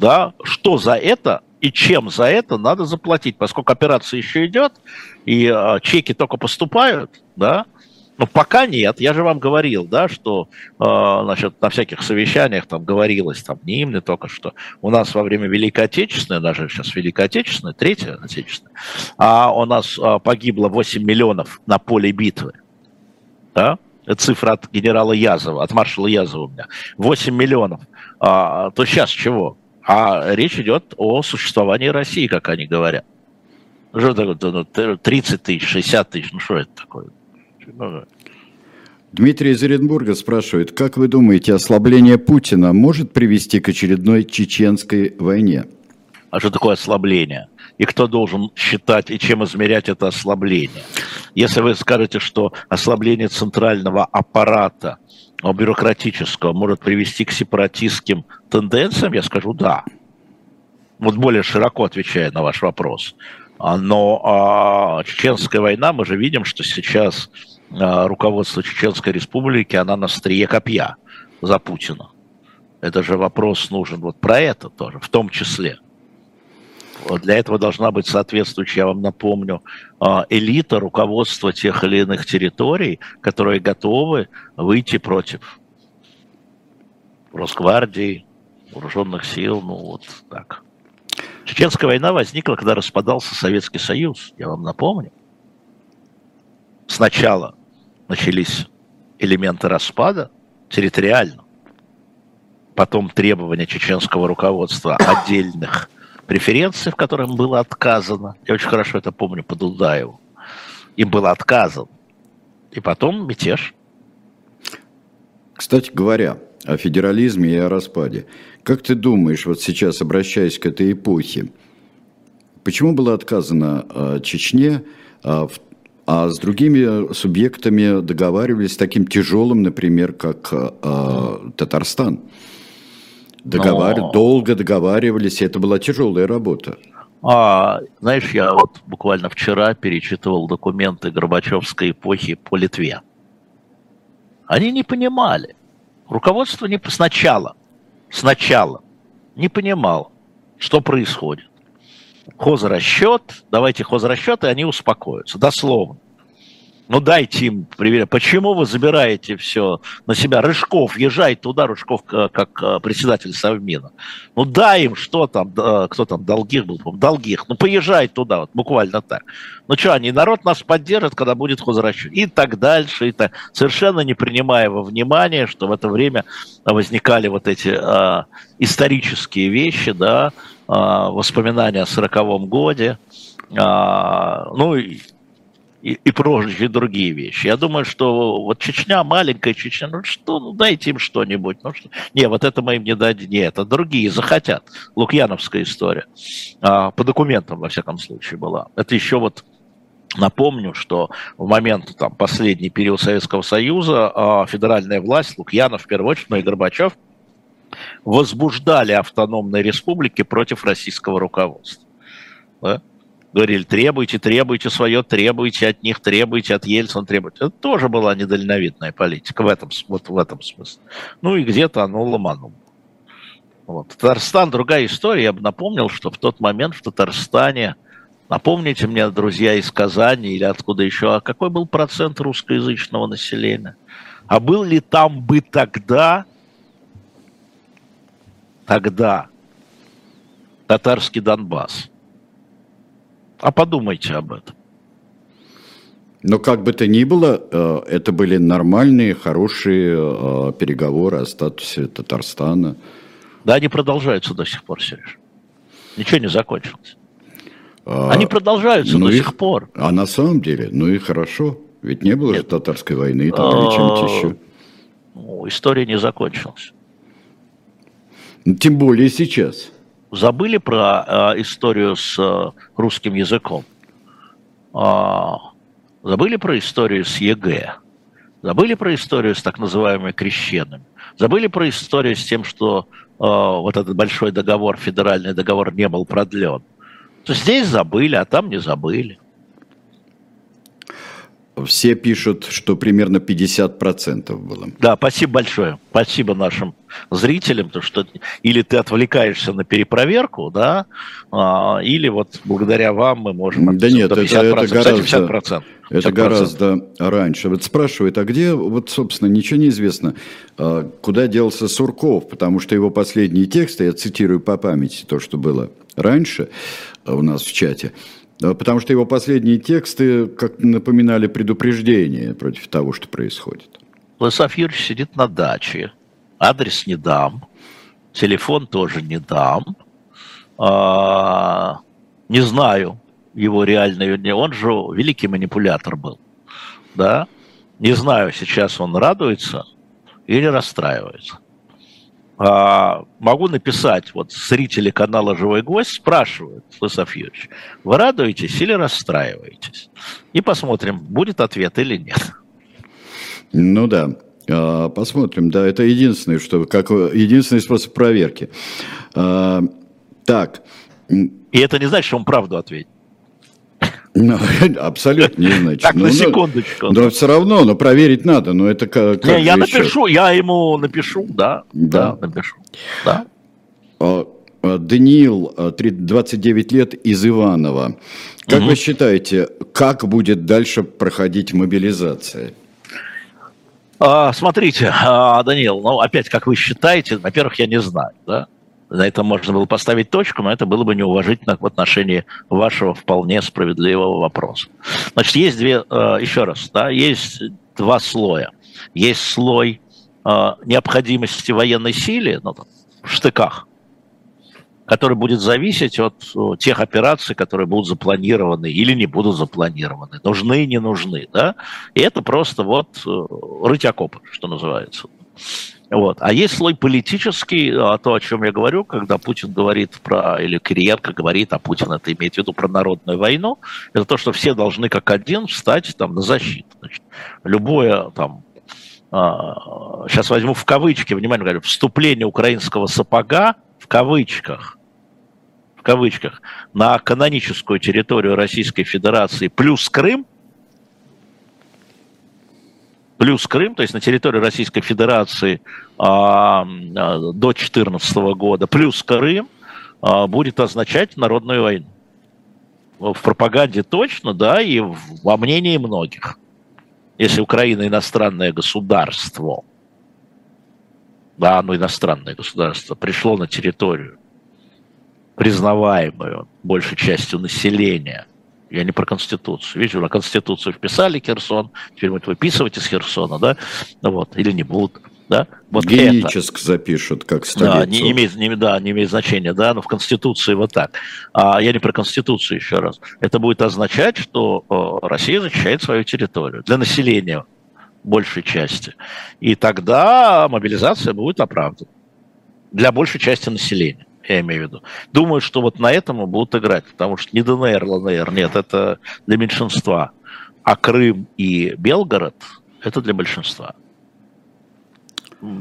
да, что за это и чем за это надо заплатить, поскольку операция еще идет, и э, чеки только поступают, да, но пока нет, я же вам говорил, да, что э, значит, на всяких совещаниях там говорилось, там не им не только что, у нас во время Великой Отечественной, даже сейчас Великой Отечественной, Третья Отечественная, а у нас э, погибло 8 миллионов на поле битвы, да, цифра от генерала Язова, от маршала Язова у меня, 8 миллионов, а, то сейчас чего? А речь идет о существовании России, как они говорят. Что такое? 30 тысяч, 60 тысяч, ну что это такое? Дмитрий из Оренбурга спрашивает, как вы думаете, ослабление Путина может привести к очередной чеченской войне? А что такое ослабление? И кто должен считать и чем измерять это ослабление? Если вы скажете, что ослабление центрального аппарата бюрократического может привести к сепаратистским тенденциям, я скажу да. Вот более широко отвечая на ваш вопрос. А, но а, чеченская война, мы же видим, что сейчас а, руководство Чеченской республики, она на стрие копья за Путина. Это же вопрос нужен вот про это тоже, в том числе. Для этого должна быть соответствующая, я вам напомню, а, элита руководства тех или иных территорий, которые готовы выйти против Росгвардии, вооруженных сил, ну вот так. Чеченская война возникла, когда распадался Советский Союз, я вам напомню. Сначала начались элементы распада территориально, потом требования чеченского руководства отдельных преференции, в которых было отказано. Я очень хорошо это помню по Дудаеву. Им было отказано. И потом мятеж. Кстати говоря, о федерализме и о распаде. Как ты думаешь, вот сейчас, обращаясь к этой эпохе, почему было отказано э, Чечне, а, а с другими субъектами договаривались таким тяжелым, например, как э, Татарстан? Договар... Но... Долго договаривались, это была тяжелая работа. А, знаешь, я вот буквально вчера перечитывал документы Горбачевской эпохи по Литве. Они не понимали. Руководство не сначала, сначала не понимало, что происходит. Хозрасчет, давайте хозрасчет, и они успокоятся, дословно. Ну дайте им пример. Почему вы забираете все на себя? Рыжков, езжай туда, Рыжков как э, председатель Совмина. Ну дай им, что там, кто там, Долгих был, Долгих. Ну поезжай туда, вот буквально так. Ну что, они, народ нас поддержит, когда будет хозрасчет. И так дальше, и так. Совершенно не принимая во внимание, что в это время возникали вот эти э, исторические вещи, да, э, воспоминания о сороковом годе, э, ну и и, прочие другие вещи. Я думаю, что вот Чечня, маленькая Чечня, ну что, ну дайте им что-нибудь. Ну, что? Не, вот это мы им не дадим. Нет, это другие захотят. Лукьяновская история. А, по документам, во всяком случае, была. Это еще вот Напомню, что в момент там, последний период Советского Союза а, федеральная власть, Лукьянов в первую очередь, но и Горбачев, возбуждали автономные республики против российского руководства. Да? Говорили, требуйте, требуйте свое, требуйте от них, требуйте от Ельцина, требуйте. Это тоже была недальновидная политика в этом, вот в этом смысле. Ну и где-то оно ломануло. Вот. Татарстан другая история. Я бы напомнил, что в тот момент в Татарстане, напомните мне, друзья из Казани или откуда еще, а какой был процент русскоязычного населения? А был ли там бы тогда, тогда татарский Донбасс? А подумайте об этом. Но как бы то ни было, э, это были нормальные, хорошие э, переговоры о статусе Татарстана. Да, они продолжаются до сих пор, Сереж. Ничего не закончилось. А, они продолжаются ну до и, сих пор. А на самом деле, ну и хорошо. Ведь не было Нет. же татарской войны там, или чем-то еще. Ну, история не закончилась. Тем более сейчас забыли про э, историю с э, русским языком, э, забыли про историю с ЕГЭ, забыли про историю с так называемыми крещенными, забыли про историю с тем, что э, вот этот большой договор, федеральный договор не был продлен. То здесь забыли, а там не забыли. Все пишут, что примерно 50% было. Да, спасибо большое. Спасибо нашим зрителям, потому что или ты отвлекаешься на перепроверку, да, а, или вот благодаря вам мы можем... Да нет, это, это гораздо, Кстати, 50%. Это гораздо раньше. Вот спрашивают, а где, вот, собственно, ничего не известно, а, куда делся Сурков, потому что его последние тексты, я цитирую по памяти то, что было раньше у нас в чате, Потому что его последние тексты как напоминали предупреждение против того, что происходит. Владислав Юрьевич сидит на даче. Адрес не дам. Телефон тоже не дам. А, не знаю его реальный... Он же великий манипулятор был. Да? Не знаю, сейчас он радуется или расстраивается. А, могу написать, вот зрители канала «Живой гость» спрашивают, Лысов Юрьевич, вы радуетесь или расстраиваетесь? И посмотрим, будет ответ или нет. Ну да, а, посмотрим. Да, это единственный, что, как, единственный способ проверки. А, так. И это не значит, что он правду ответит. Ну, *laughs* абсолютно не значит. Так, ну, на ну, секундочку. Но, но все равно, но проверить надо, но это как, Не, я напишу, я ему напишу, да. Да, да напишу. Да. А, а, Даниил, 29 а, лет, из Иванова. Как угу. вы считаете, как будет дальше проходить мобилизация? Смотрите, Даниил, ну опять, как вы считаете, во-первых, я не знаю, да, на этом можно было поставить точку, но это было бы неуважительно в отношении вашего вполне справедливого вопроса. Значит, есть две, э, еще раз, да, есть два слоя. Есть слой э, необходимости военной силы, ну, в штыках, который будет зависеть от тех операций, которые будут запланированы или не будут запланированы, нужны, не нужны, да, и это просто вот э, рыть окопы, что называется. Вот. А есть слой политический, а то, о чем я говорю, когда Путин говорит про, или Кириенко говорит, а Путин это имеет в виду про народную войну, это то, что все должны как один встать там, на защиту. Значит, любое там, а, сейчас возьму в кавычки, внимание, говорю, вступление украинского сапога в кавычках, в кавычках, на каноническую территорию Российской Федерации плюс Крым, плюс Крым, то есть на территории Российской Федерации а, а, до 2014 года, плюс Крым, а, будет означать народную войну. В пропаганде точно, да, и во мнении многих. Если Украина иностранное государство, да, оно иностранное государство, пришло на территорию, признаваемую большей частью населения – я не про Конституцию. Видите, на Конституцию вписали Херсон, теперь будут выписывать из Херсона, да, вот, или не будут. Да? Вот Геническ это. запишут, как столицу. Да, не имеет, не, да, не имеет значения, да, но в Конституции вот так. А я не про Конституцию еще раз. Это будет означать, что о, Россия защищает свою территорию для населения большей части. И тогда мобилизация будет оправдана для большей части населения я имею в виду. Думаю, что вот на этом и будут играть, потому что не ДНР, ЛНР, нет, это для меньшинства. А Крым и Белгород – это для большинства.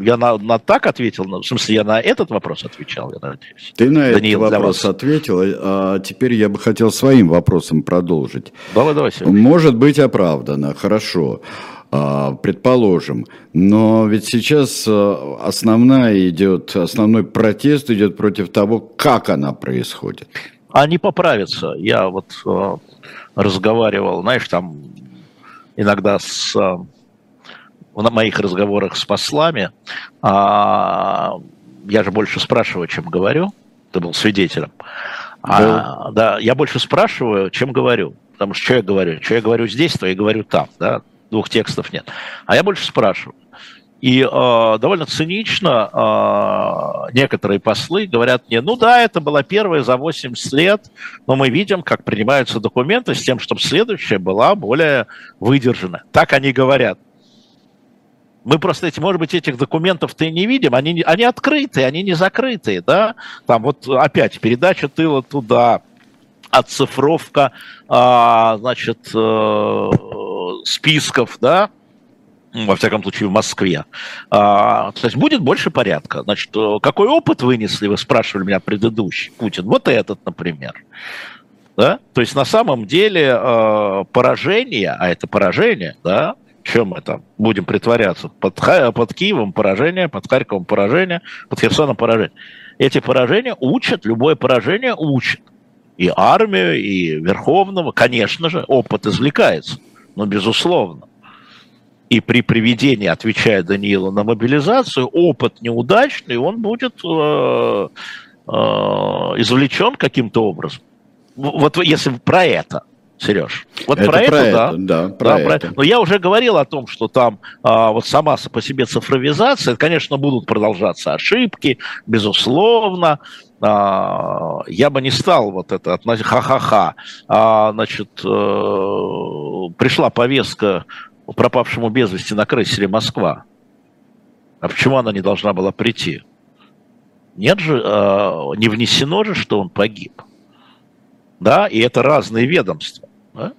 Я на, на так ответил, в смысле, я на этот вопрос отвечал, я надеюсь. Ты на Даниил, этот вопрос ответил, а теперь я бы хотел своим вопросом продолжить. Давай, давай. Сегодня. Может быть оправдано, хорошо. А, предположим. Но ведь сейчас а, основная идет, основной протест идет против того, как она происходит. Они поправятся. Я вот а, разговаривал, знаешь, там иногда с на моих разговорах с послами, а, я же больше спрашиваю, чем говорю. Ты был свидетелем. А, да, я больше спрашиваю, чем говорю. Потому что что я говорю? Что я говорю здесь, то я говорю там. Да? Двух текстов нет. А я больше спрашиваю. И э, довольно цинично э, некоторые послы говорят мне, ну да, это была первая за 80 лет, но мы видим, как принимаются документы с тем, чтобы следующая была более выдержана. Так они говорят. Мы просто эти, может быть, этих документов-то и не видим, они, они открытые, они не закрытые, да? Там вот опять передача тыла туда, оцифровка, а, значит, э, списков, да, во всяком случае, в Москве. А, то есть будет больше порядка. Значит, э, какой опыт вынесли, вы спрашивали меня предыдущий, Путин? Вот этот, например. Да? То есть на самом деле э, поражение, а это поражение, да, чем мы там будем притворяться? Под, под Киевом поражение, под Харьковом поражение, под Херсоном поражение. Эти поражения учат, любое поражение учит. И армию, и Верховного, конечно же, опыт извлекается ну, безусловно. И при приведении, отвечая Даниилу на мобилизацию, опыт неудачный, он будет э, э, извлечен каким-то образом. Вот если про это, Сереж. Вот это про, про это, это, да. Да, про да, это. Про... Но я уже говорил о том, что там а, вот сама по себе цифровизация, конечно, будут продолжаться ошибки, безусловно. А, я бы не стал вот это относить, ха-ха-ха. А, значит, а, пришла повестка пропавшему без вести на крейсере «Москва». А почему она не должна была прийти? Нет же, а, не внесено же, что он погиб. Да, и это разные ведомства, да?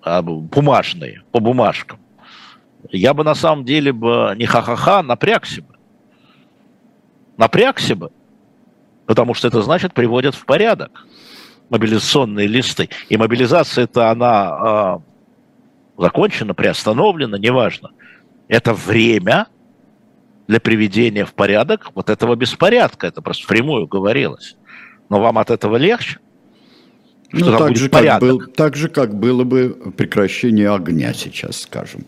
а, бумажные, по бумажкам. Я бы на самом деле бы не ха-ха-ха, напрягся бы. Напрягся бы потому что это значит приводят в порядок мобилизационные листы. И мобилизация это она э, закончена, приостановлена, неважно. Это время для приведения в порядок вот этого беспорядка. Это просто впрямую говорилось. Но вам от этого легче? Ну, так же, как был, так же, как было бы прекращение огня сейчас, скажем.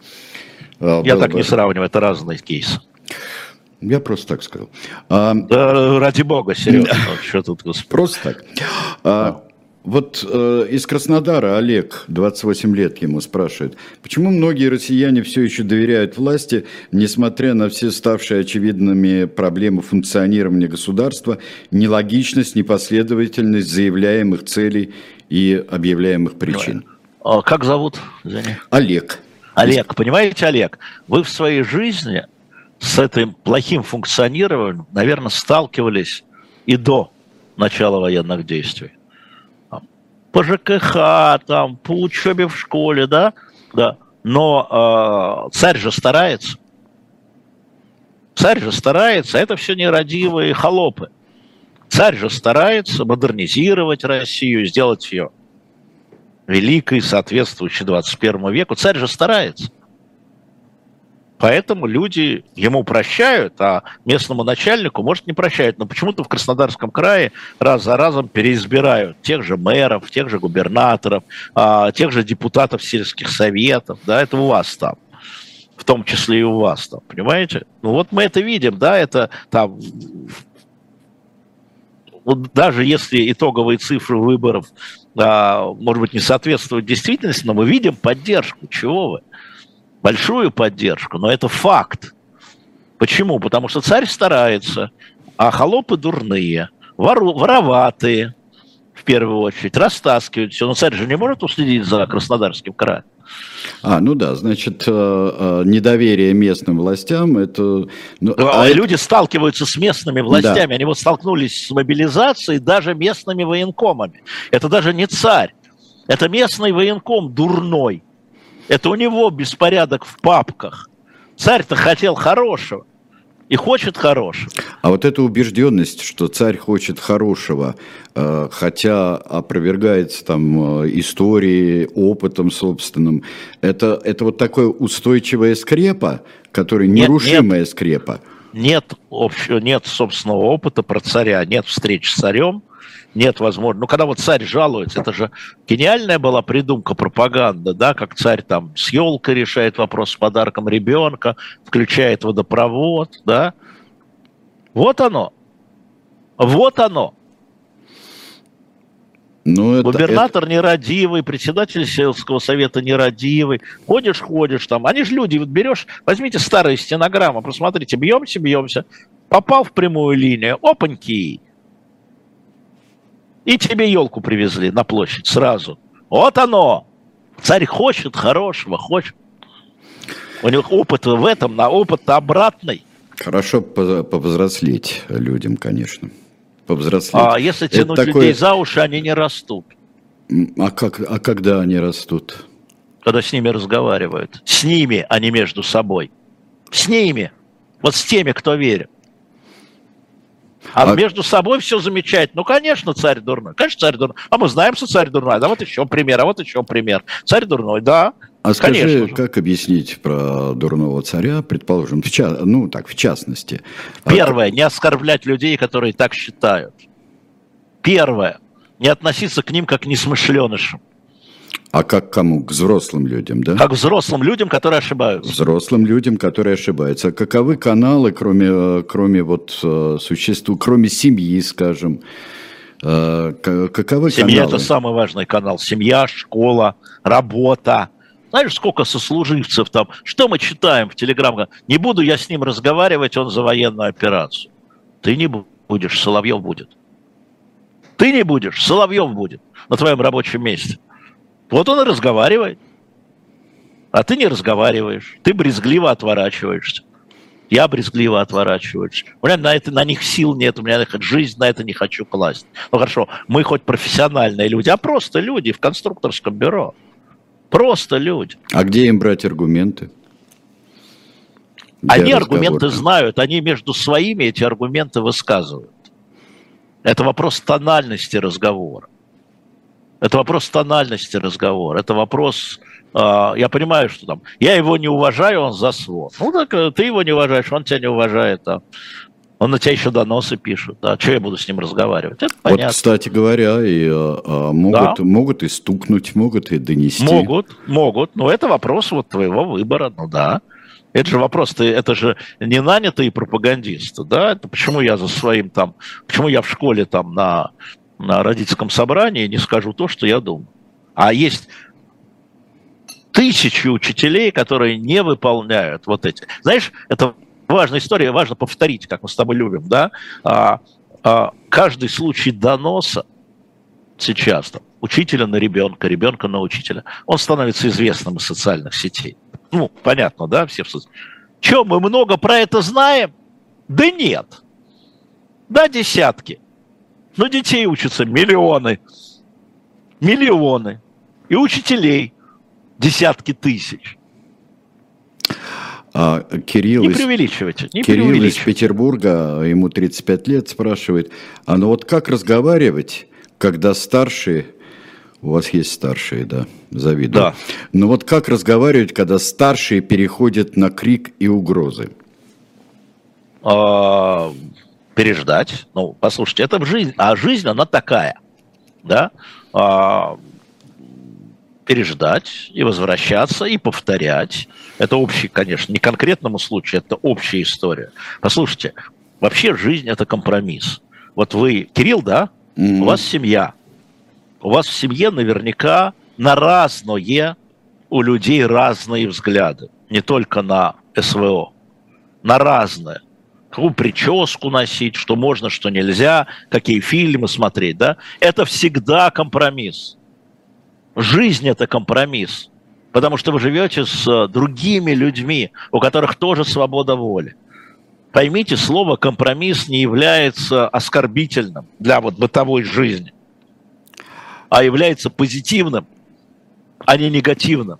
А, Я так бы... не сравниваю, это разные кейсы. Я просто так сказал. А, да, ради бога, Сережа. Что тут, господи. Просто так. А, вот э, из Краснодара Олег, 28 лет ему спрашивает, почему многие россияне все еще доверяют власти, несмотря на все ставшие очевидными проблемы функционирования государства, нелогичность, непоследовательность заявляемых целей и объявляемых причин? А как зовут? Извини. Олег. Олег, понимаете, Олег, вы в своей жизни с этим плохим функционированием, наверное, сталкивались и до начала военных действий. По ЖКХ, там, по учебе в школе, да, да. Но э, царь же старается. Царь же старается, это все нерадивые холопы. Царь же старается модернизировать Россию, сделать ее великой, соответствующей 21 веку. Царь же старается. Поэтому люди ему прощают, а местному начальнику, может, не прощают. Но почему-то в Краснодарском крае раз за разом переизбирают тех же мэров, тех же губернаторов, а, тех же депутатов сельских советов. Да, это у вас там в том числе и у вас там, понимаете? Ну вот мы это видим, да, это там вот даже если итоговые цифры выборов, а, может быть, не соответствуют действительности, но мы видим поддержку. Чего вы? Большую поддержку, но это факт. Почему? Потому что царь старается, а холопы дурные, вору, вороватые, в первую очередь, растаскивают все. Но царь же не может уследить за Краснодарским краем. А, ну да, значит, э, э, недоверие местным властям, это... Ну, а, а люди это... сталкиваются с местными властями, да. они вот столкнулись с мобилизацией даже местными военкомами. Это даже не царь, это местный военком дурной, это у него беспорядок в папках. Царь-то хотел хорошего и хочет хорошего. А вот эта убежденность, что царь хочет хорошего, э, хотя опровергается там э, историей, опытом собственным, это, это вот такое устойчивая скрепа, которая нерушимая нет, нет, скрепа. Нет общего, нет собственного опыта про царя, нет встреч с царем, нет возможности. Ну, когда вот царь жалуется, это же гениальная была придумка пропаганда, да, как царь там с елкой решает вопрос с подарком ребенка, включает водопровод, да. Вот оно. Вот оно. Ну, это, Губернатор это... нерадивый, председатель сельского совета нерадивый. Ходишь, ходишь там. Они же люди, вот берешь, возьмите старые стенограммы, посмотрите, бьемся, бьемся. Попал в прямую линию, опаньки, и тебе елку привезли на площадь сразу. Вот оно. Царь хочет хорошего, хочет. У него опыт в этом, на опыт обратный. Хорошо повзрослеть людям, конечно. Повзрослеть. А если тянуть Это людей за уши, они не растут. А, как, а когда они растут? Когда с ними разговаривают. С ними, а не между собой. С ними. Вот с теми, кто верит. А, а между собой все замечательно. Ну, конечно, царь дурной. Конечно, царь дурной. А мы знаем, что царь дурной. Да вот еще пример, а вот еще пример. Царь дурной, да. А скажи, Конечно. как объяснить про дурного царя, предположим, в ча... ну так, в частности? А Первое, не оскорблять людей, которые так считают. Первое, не относиться к ним как к несмышленышам. А как кому? К взрослым людям, да? Как взрослым людям, которые ошибаются. Взрослым людям, которые ошибаются. А каковы каналы, кроме, кроме вот э, существу, кроме семьи, скажем? Э, каковы Семья каналы? – это самый важный канал. Семья, школа, работа. Знаешь, сколько сослуживцев там? Что мы читаем в телеграм? Не буду я с ним разговаривать, он за военную операцию. Ты не будешь, Соловьев будет. Ты не будешь, Соловьев будет на твоем рабочем месте. Вот он и разговаривает. А ты не разговариваешь. Ты брезгливо отворачиваешься. Я брезгливо отворачиваюсь. У меня на, это, на них сил нет, у меня жизнь на это не хочу класть. Ну хорошо, мы хоть профессиональные люди, а просто люди в конструкторском бюро. Просто люди. А где им брать аргументы? Они аргументы знают, они между своими эти аргументы высказывают. Это вопрос тональности разговора. Это вопрос тональности разговора, это вопрос, э, я понимаю, что там, я его не уважаю, он за свод. Ну так э, ты его не уважаешь, он тебя не уважает, а он на тебя еще доносы пишет, да, что я буду с ним разговаривать, это понятно. Вот, кстати говоря, и, а, могут, да. могут и стукнуть, могут и донести. Могут, могут, но это вопрос вот твоего выбора, ну да. Это же вопрос, ты, это же не нанятые пропагандисты, да? Это почему я за своим там, почему я в школе там на на родительском собрании не скажу то, что я думаю. А есть тысячи учителей, которые не выполняют вот эти. Знаешь, это важная история, важно повторить, как мы с тобой любим, да? А, а, каждый случай доноса сейчас там, учителя на ребенка, ребенка на учителя, он становится известным из социальных сетей. Ну, понятно, да, все в Чем мы много про это знаем? Да нет. Да, десятки. Но детей учатся миллионы. Миллионы. И учителей десятки тысяч. А Кирилл, не преувеличивайте, не Кирилл из Петербурга, ему 35 лет, спрашивает, а ну вот как разговаривать, когда старший У вас есть старшие, да, завидую. Да. Но вот как разговаривать, когда старшие переходят на крик и угрозы? А, переждать. Ну, послушайте, это жизнь, а жизнь, она такая, да? А, переждать и возвращаться, и повторять. Это общий, конечно, не конкретному случаю, это общая история. Послушайте, вообще жизнь – это компромисс. Вот вы, Кирилл, да? Mm-hmm. У вас семья – у вас в семье наверняка на разное у людей разные взгляды, не только на СВО, на разное. Какую прическу носить, что можно, что нельзя, какие фильмы смотреть, да? Это всегда компромисс. Жизнь – это компромисс, потому что вы живете с другими людьми, у которых тоже свобода воли. Поймите, слово «компромисс» не является оскорбительным для вот бытовой жизни а является позитивным, а не негативным.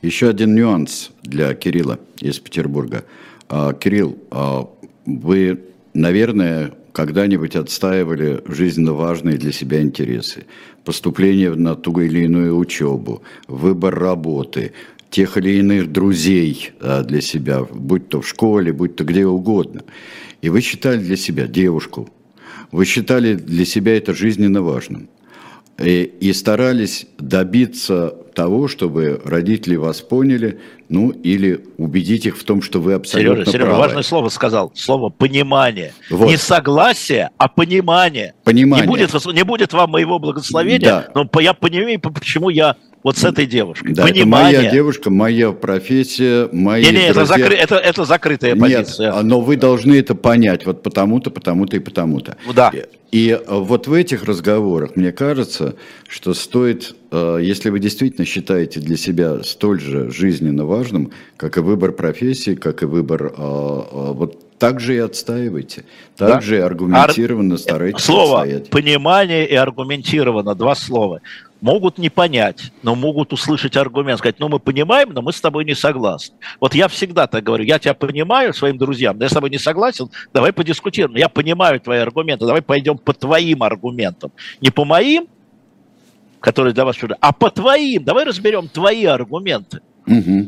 Еще один нюанс для Кирилла из Петербурга. А, Кирилл, а, вы, наверное, когда-нибудь отстаивали жизненно важные для себя интересы. Поступление на ту или иную учебу, выбор работы, тех или иных друзей а, для себя, будь то в школе, будь то где угодно. И вы считали для себя девушку, вы считали для себя это жизненно важным и, и старались добиться того, чтобы родители вас поняли, ну или убедить их в том, что вы абсолютно Сережа, Сережа, правы. важное слово сказал, слово понимание. Вот. Не согласие, а понимание. Понимание. Не будет, не будет вам моего благословения, да. но я понимаю, почему я вот с этой девушкой. Да, Понимание. это моя девушка, моя профессия, мои не, не, это, закры... это, это закрытая позиция. Нет, но вы должны это понять, вот потому-то, потому-то и потому-то. Да. И, э, вот в этих разговорах, мне кажется, что стоит, э, если вы действительно считаете для себя столь же жизненно важным, как и выбор профессии, как и выбор, вот так же и отстаивайте, так да. же аргументированно Ар... старайтесь Слово отстоять. «понимание» и «аргументированно» – два слова могут не понять, но могут услышать аргумент, сказать, ну мы понимаем, но мы с тобой не согласны. Вот я всегда так говорю, я тебя понимаю своим друзьям, но я с тобой не согласен, давай подискутируем. Я понимаю твои аргументы, давай пойдем по твоим аргументам. Не по моим, которые для вас чужие, а по твоим. Давай разберем твои аргументы. Угу.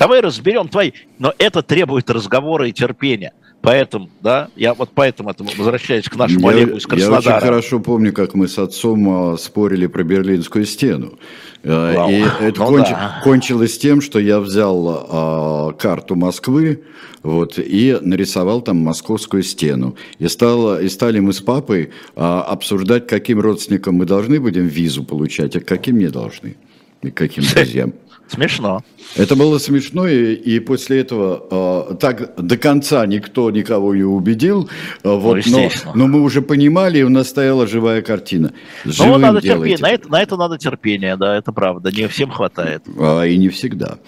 Давай разберем твои. Но это требует разговора и терпения. Поэтому, да, я вот поэтому это, возвращаясь к нашему я, Олегу из Краснодара. Я очень хорошо помню, как мы с отцом а, спорили про Берлинскую стену. А, Вау. И это ну, конч, да. кончилось тем, что я взял а, карту Москвы вот, и нарисовал там московскую стену. И, стало, и стали мы с папой а, обсуждать, каким родственникам мы должны будем визу получать, а каким не должны. И каким друзьям. Смешно. Это было смешно, и, и после этого э, так до конца никто никого не убедил. Э, вот, ну, но, но мы уже понимали, и у нас стояла живая картина. Ну, надо терпение, на это, на это надо терпение, да, это правда. Не всем хватает. А, и не всегда.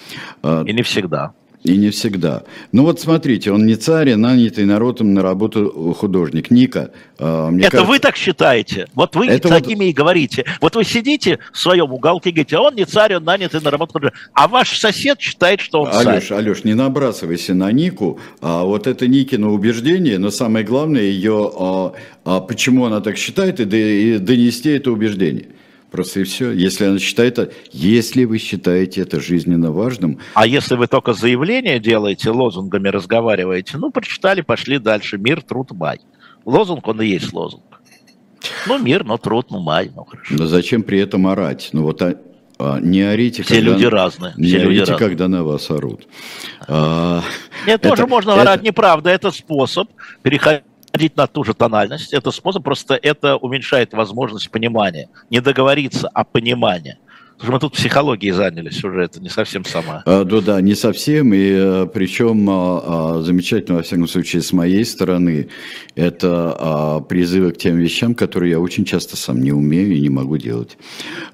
И не всегда. И не всегда. Ну вот смотрите, он не царь, а нанятый народом на работу художник. Ника, э, мне Это кажется, вы так считаете? Вот вы это такими вот... и говорите. Вот вы сидите в своем уголке и говорите, а он не царь, он нанятый на работу художника. А ваш сосед считает, что он Алеш, царь. Алеш, не набрасывайся на Нику. А вот это Никино убеждение, но самое главное ее, а, а почему она так считает, и донести это убеждение. Просто и все. Если она считает, если вы считаете это жизненно важным. А если вы только заявление делаете, лозунгами разговариваете, ну, прочитали, пошли дальше. Мир, труд, май. Лозунг, он и есть лозунг. Ну, мир, но труд, ну, май, ну, хорошо. Но зачем при этом орать? Ну, вот а, а, не орите, Все когда, люди разные. Не Все орите, разные. когда на вас орут. А, Нет, это, тоже можно это... орать, неправда. Это способ переходить переходить на ту же тональность. Это способ, просто это уменьшает возможность понимания. Не договориться, а понимание. Потому что мы тут психологией занялись уже, это не совсем сама. А, да, да, не совсем, и э, причем а, а, замечательно, во всяком случае, с моей стороны, это призывы к тем вещам, которые я очень часто сам не умею и не могу делать.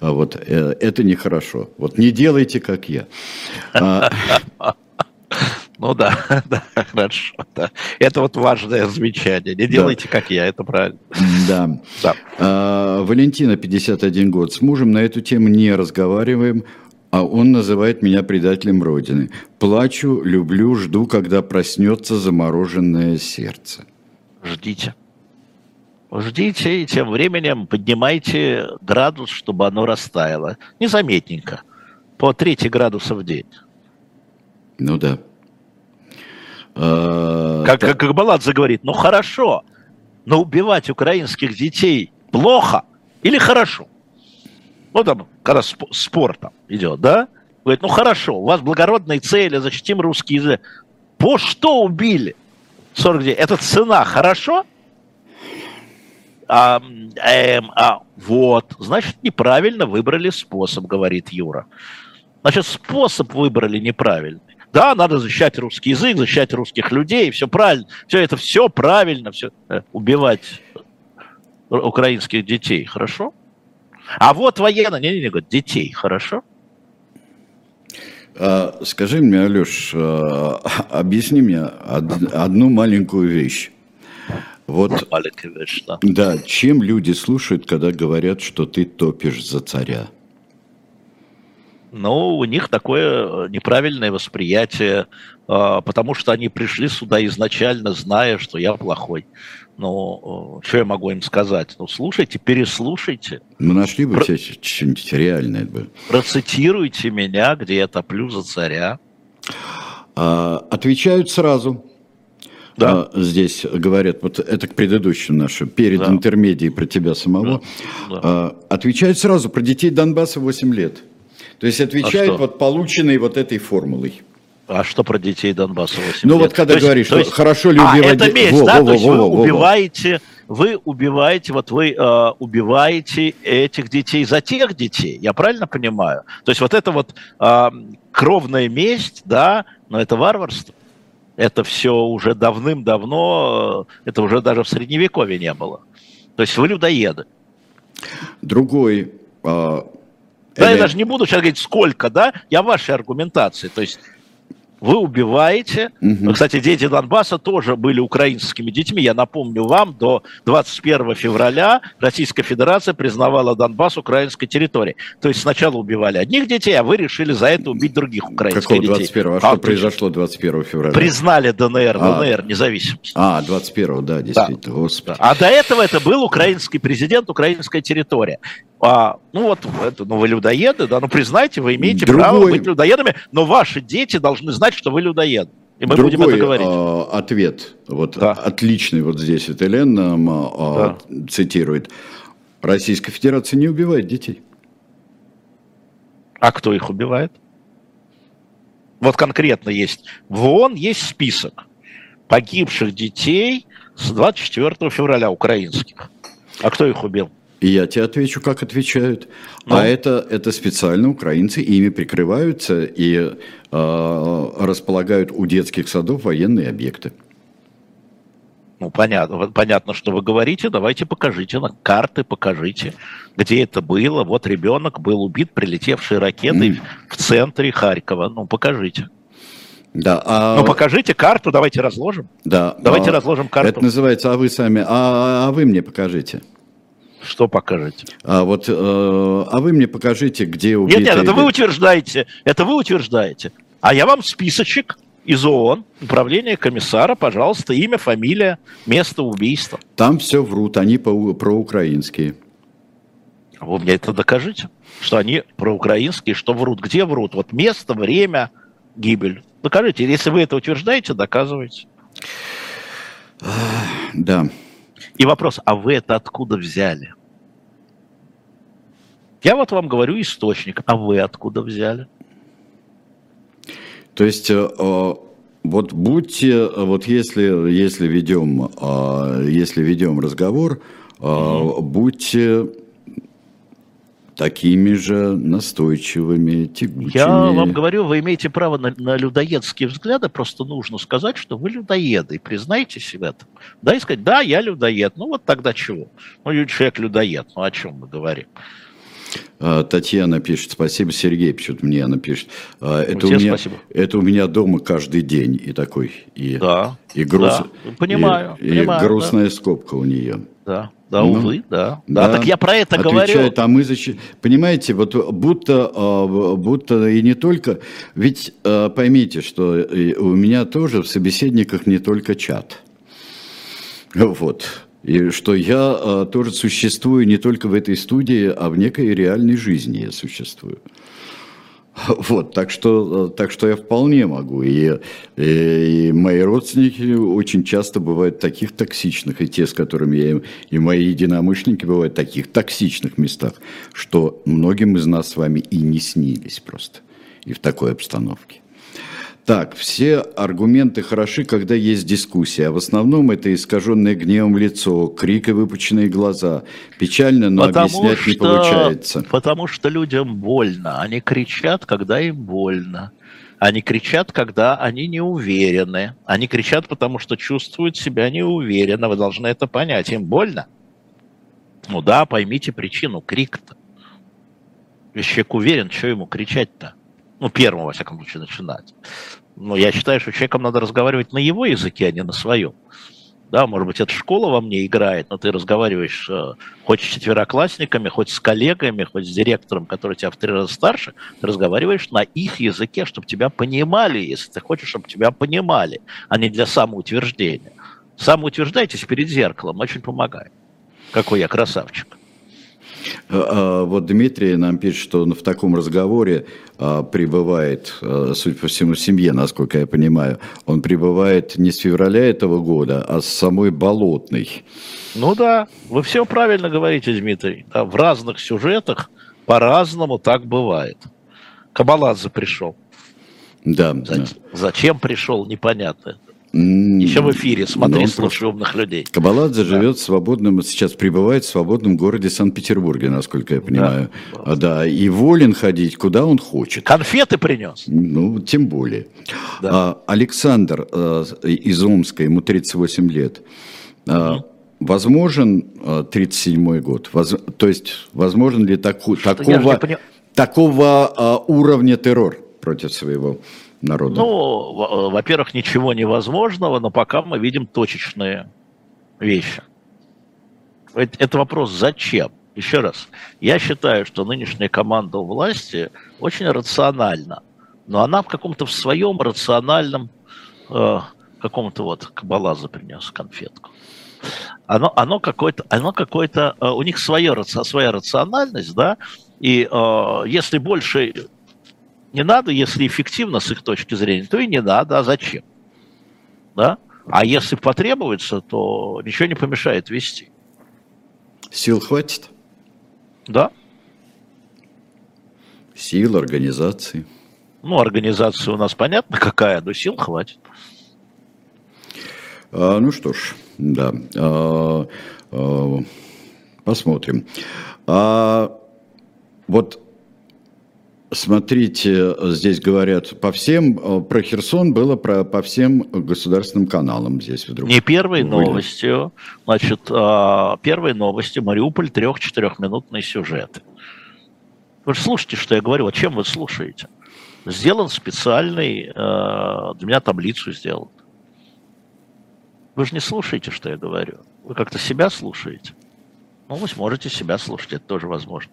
Вот, э, это нехорошо. Вот не делайте, как я. *laughs* Ну да, *laughs* да, хорошо. Да. Это вот важное замечание. Не делайте, да. как я, это правильно. Да. да. А, Валентина, 51 год. С мужем на эту тему не разговариваем, а он называет меня предателем Родины. Плачу, люблю, жду, когда проснется замороженное сердце. Ждите. ждите и тем временем поднимайте градус, чтобы оно растаяло. Незаметненько, по 3 градуса в день. Ну да. А, как, как, как Баладзе говорит, ну хорошо, но убивать украинских детей плохо или хорошо? Ну там, когда спор там идет, да? Говорит, ну хорошо, у вас благородные цели, защитим русский язык. По что убили? 49. Это цена, хорошо? А, эм, а, вот, значит, неправильно выбрали способ, говорит Юра. Значит, способ выбрали неправильный. Да, надо защищать русский язык, защищать русских людей, все правильно, все это все правильно, все убивать украинских детей, хорошо? А вот военно, не, не, не, детей, хорошо? А, скажи мне, Алеш, а, *laughs* объясни мне одну маленькую вещь. Вот, Маленькая вещь, да. Да, чем люди слушают, когда говорят, что ты топишь за царя? Ну, у них такое неправильное восприятие, а, потому что они пришли сюда изначально, зная, что я плохой. Ну, что я могу им сказать? Ну, слушайте, переслушайте. Мы нашли бы Про... что-нибудь реальное. Бы. Процитируйте меня, где я топлю за царя. А, отвечают сразу. Да. А, здесь говорят, вот это к предыдущему нашему, перед да. интермедией про тебя самого. Да. Да. Отвечают сразу про детей Донбасса 8 лет. То есть отвечают а вот полученной вот этой формулой. А что про детей Донбасса 8 Ну лет? вот когда то говоришь, есть, что хорошо ли убивать... А, это месть, во, да? Во, то есть во, вы во, убиваете, вы убиваете, вот вы э, убиваете этих детей за тех детей, я правильно понимаю? То есть вот это вот э, кровная месть, да, но это варварство. Это все уже давным-давно, э, это уже даже в Средневековье не было. То есть вы людоеды. Другой э, да, я даже не буду сейчас говорить, сколько, да, я вашей аргументации. То есть вы убиваете. Угу. Кстати, дети Донбасса тоже были украинскими детьми. Я напомню вам, до 21 февраля Российская Федерация признавала Донбасс украинской территорией. То есть сначала убивали одних детей, а вы решили за это убить других украинских Какого детей. 21 А, а что произошло 21 февраля? Признали ДНР, а, ДНР, независимость. А, 21 да, действительно, да. господи. А до этого это был украинский президент, украинская территория. А, ну вот, это, ну вы людоеды, да, ну признайте, вы имеете Другой... право быть людоедами, но ваши дети должны знать, что вы людоед. И мы Другой, будем это говорить. Э, ответ, вот да. отличный вот здесь, вот Элен нам э, да. цитирует. Российская Федерация не убивает детей. А кто их убивает? Вот конкретно есть. В ООН есть список погибших детей с 24 февраля украинских. А кто их убил? И я тебе отвечу, как отвечают. Ну. А это, это специально украинцы, ими прикрываются и э, располагают у детских садов военные объекты. Ну, понятно, понятно, что вы говорите. Давайте покажите на карты, покажите, где это было. Вот ребенок был убит прилетевшей ракетой mm. в центре Харькова. Ну, покажите. Да, а... Ну, покажите карту, давайте разложим. Да. Давайте а... разложим карту. Это называется, а вы сами, а, а вы мне покажите. Что покажете? А вот, э, а вы мне покажите, где убитые... Нет, нет, это вы утверждаете, это вы утверждаете. А я вам списочек из ООН, управление комиссара, пожалуйста, имя, фамилия, место убийства. Там все врут, они по, проукраинские. А вы мне это докажите, что они проукраинские, что врут. Где врут? Вот место, время, гибель. Докажите. Если вы это утверждаете, доказывайте. Да. И вопрос, а вы это откуда взяли? Я вот вам говорю источник, а вы откуда взяли? То есть, э, э, вот будьте, вот если, если ведем, э, если ведем разговор, mm-hmm. будьте такими же настойчивыми, тягучими. Я вам говорю, вы имеете право на, на людоедские взгляды, просто нужно сказать, что вы людоеды, и признайте себя там. Да, и сказать, да, я людоед, ну вот тогда чего? Ну, человек людоед, ну о чем мы говорим? А, Татьяна пишет, спасибо, Сергей пишет мне, она пишет. А, это, у меня, спасибо. это у меня дома каждый день и такой, и, да, и, груз, да, понимаю, и, понимаю, и грустная да. скобка у нее. Да, да, ну, увы, да. да. Да, так я про это отвечает, говорю. А мы защищ... Понимаете, вот будто, а, будто и не только... Ведь поймите, что у меня тоже в собеседниках не только чат. Вот. И что я а, тоже существую не только в этой студии, а в некой реальной жизни я существую. *laughs* Вот, так что, так что я вполне могу. И, и, и мои родственники очень часто бывают таких токсичных, и те, с которыми я, и мои единомышленники бывают в таких токсичных местах, что многим из нас с вами и не снились просто, и в такой обстановке. Так, все аргументы хороши, когда есть дискуссия, а в основном это искаженное гневом лицо, крик и выпученные глаза. Печально, но потому объяснять что, не получается. Потому что людям больно. Они кричат, когда им больно. Они кричат, когда они не уверены. Они кричат, потому что чувствуют себя неуверенно. Вы должны это понять. Им больно? Ну да, поймите причину крик-то. Человек уверен, что ему кричать-то? Ну, первым, во всяком случае, начинать. Но я считаю, что человеком надо разговаривать на его языке, а не на своем. Да, может быть, эта школа во мне играет, но ты разговариваешь э, хоть с четвероклассниками, хоть с коллегами, хоть с директором, который тебя в три раза старше, ты разговариваешь на их языке, чтобы тебя понимали, если ты хочешь, чтобы тебя понимали, а не для самоутверждения. Самоутверждайтесь перед зеркалом, очень помогает. Какой я красавчик. А, а, вот Дмитрий нам пишет, что он в таком разговоре а, пребывает, судя по всему, в семье, насколько я понимаю, он пребывает не с февраля этого года, а с самой Болотной. Ну да, вы все правильно говорите, Дмитрий. Да, в разных сюжетах по-разному так бывает. Кабаладзе пришел. Да, Зачем, да. зачем пришел, непонятно. Еще в эфире, смотри, слушай умных людей. Кабаладзе да. живет в свободном, сейчас пребывает в свободном городе Санкт-Петербурге, насколько я понимаю. Да. да, и волен ходить, куда он хочет. Конфеты принес. Ну, тем более. Да. А, Александр э, из Омска, ему 38 лет. Угу. Возможен 37-й год? Воз, то есть, возможен ли таку, такого, такого а, уровня террор против своего народа? Ну, во-первых, ничего невозможного, но пока мы видим точечные вещи. Это вопрос «зачем?». Еще раз, я считаю, что нынешняя команда у власти очень рациональна, но она в каком-то в своем рациональном, э, каком-то вот, Кабалаза принес конфетку. Оно, оно какое-то, оно какое-то, э, у них свое, своя рациональность, да, и э, если больше не надо, если эффективно с их точки зрения, то и не надо, а зачем? Да? А если потребуется, то ничего не помешает вести. Сил хватит? Да. Сил, организации. Ну, организация у нас понятно какая, но сил хватит. А, ну что ж, да. А, а, посмотрим. А, вот Смотрите, здесь говорят по всем, э, про Херсон было про, по всем государственным каналам здесь вдруг. Не первой Были. новостью, значит, а, первой новостью Мариуполь трех-четырехминутный сюжет. Вы же слушайте, что я говорю, а чем вы слушаете? Сделан специальный, э, для меня таблицу сделан. Вы же не слушаете, что я говорю. Вы как-то себя слушаете. Ну, вы сможете себя слушать, это тоже возможно.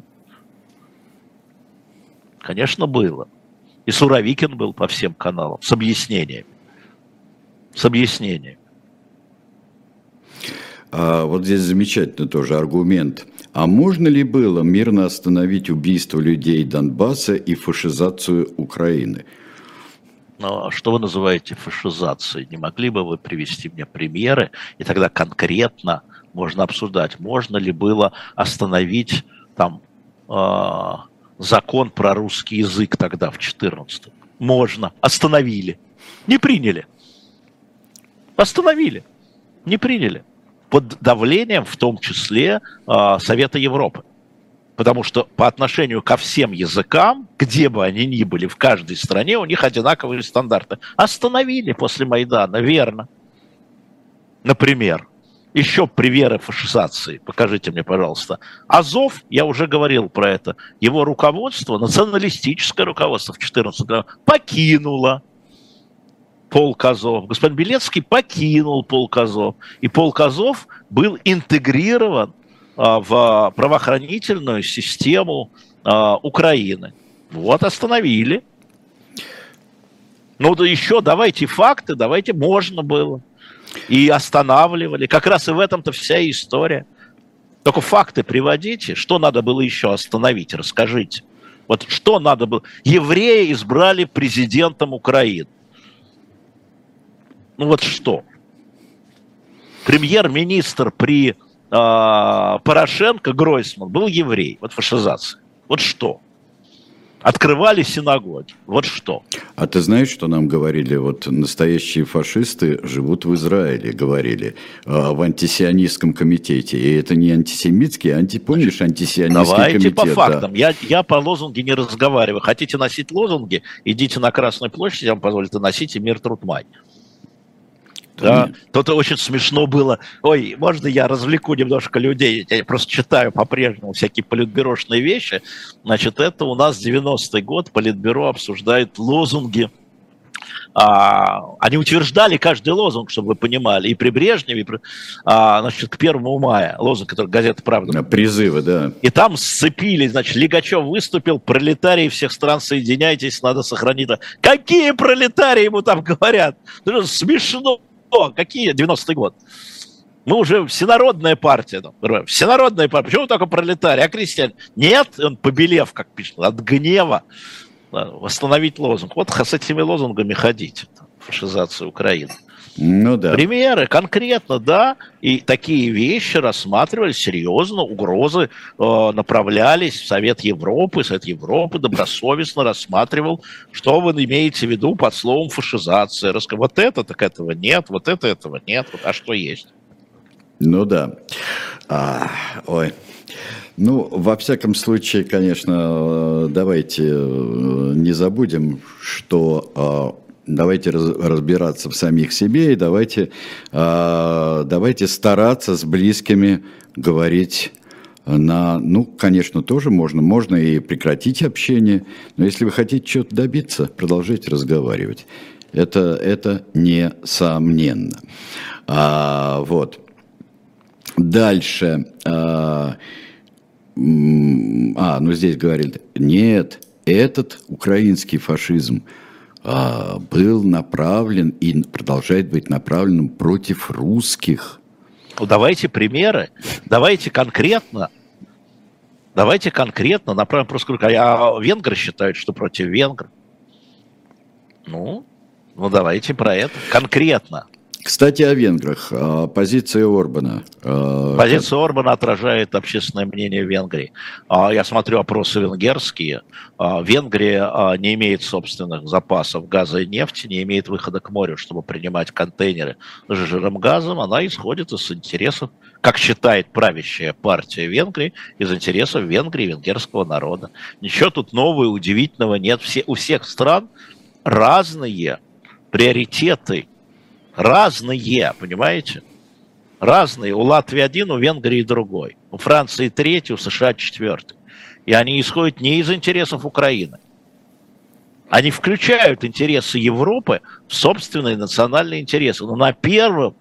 Конечно, было. И Суровикин был по всем каналам с объяснениями. С объяснениями. А вот здесь замечательный тоже аргумент. А можно ли было мирно остановить убийство людей Донбасса и фашизацию Украины? Но а что вы называете фашизацией? Не могли бы вы привести мне примеры, и тогда конкретно можно обсуждать, можно ли было остановить там а, закон про русский язык тогда, в 14 Можно. Остановили. Не приняли. Остановили. Не приняли. Под давлением, в том числе, а, Совета Европы. Потому что по отношению ко всем языкам, где бы они ни были, в каждой стране, у них одинаковые стандарты. Остановили после Майдана, верно. Например еще примеры фашизации. Покажите мне, пожалуйста. Азов, я уже говорил про это, его руководство, националистическое руководство в 14 году покинуло полк Азов. Господин Белецкий покинул полк Азов. И полк Азов был интегрирован а, в правоохранительную систему а, Украины. Вот остановили. Ну да еще давайте факты, давайте можно было. И останавливали. Как раз и в этом-то вся история. Только факты приводите. Что надо было еще остановить? Расскажите. Вот что надо было? Евреи избрали президентом Украины. Ну вот что? Премьер-министр при э, Порошенко, Гройсман, был еврей. Вот фашизация. Вот что? Открывали синагоги. Вот что. А ты знаешь, что нам говорили? Вот настоящие фашисты живут в Израиле, говорили, а, в антисионистском комитете. И это не антисемитский, а анти, помнишь, антисионистский Давайте комитет. по фактам. Да. Я, я по лозунге не разговариваю. Хотите носить лозунги? Идите на Красную площадь, я вам позволю, носите мир труд май. Да, то-то очень смешно было. Ой, можно я развлеку немножко людей? Я просто читаю по-прежнему всякие политбюрошные вещи. Значит, это у нас 90-й год, политбюро обсуждает лозунги а, они утверждали каждый лозунг, чтобы вы понимали, и при Брежневе, и при, а, значит, к 1 мая, лозунг, который газета «Правда». Призывы, да. И там сцепили, значит, Лигачев выступил, пролетарии всех стран, соединяйтесь, надо сохранить. Какие пролетарии ему там говорят? Это смешно что? Какие 90-й год? Мы уже всенародная партия. Там, всенародная партия. Почему только пролетарий, а крестьяне? Нет, он побелев, как пишет, от гнева восстановить лозунг. Вот с этими лозунгами ходить. Фашизация Украины. Ну да. Примеры конкретно, да, и такие вещи рассматривались серьезно, угрозы э, направлялись в Совет Европы, Совет Европы добросовестно рассматривал, что вы имеете в виду под словом фашизация. Вот это, так этого нет, вот это, этого нет, вот, а что есть? Ну да. А, ой. Ну, во всяком случае, конечно, э, давайте э, не забудем, что давайте разбираться в самих себе и давайте, а, давайте стараться с близкими говорить на, ну, конечно, тоже можно, можно и прекратить общение, но если вы хотите чего-то добиться, продолжайте разговаривать. Это, это несомненно. А, вот. Дальше. А, а, ну здесь говорили, нет, этот украинский фашизм – был направлен и продолжает быть направленным против русских. Ну, давайте примеры, давайте конкретно, давайте конкретно направим просто а венгры считают, что против венгров. Ну, ну давайте про это конкретно. Кстати, о венграх. А, позиция Орбана. А, Позиция Орбана отражает общественное мнение Венгрии. А, я смотрю опросы венгерские. Венгрия не имеет собственных запасов газа и нефти, не имеет выхода к морю, чтобы принимать контейнеры с жиром газом. Она исходит из интересов, как считает правящая партия Венгрии, из интересов Венгрии, венгерского народа. Ничего тут нового и удивительного нет. Все, у всех стран разные приоритеты разные, понимаете? Разные. У Латвии один, у Венгрии другой. У Франции третий, у США четвертый. И они исходят не из интересов Украины. Они включают интересы Европы в собственные национальные интересы. Но на первом,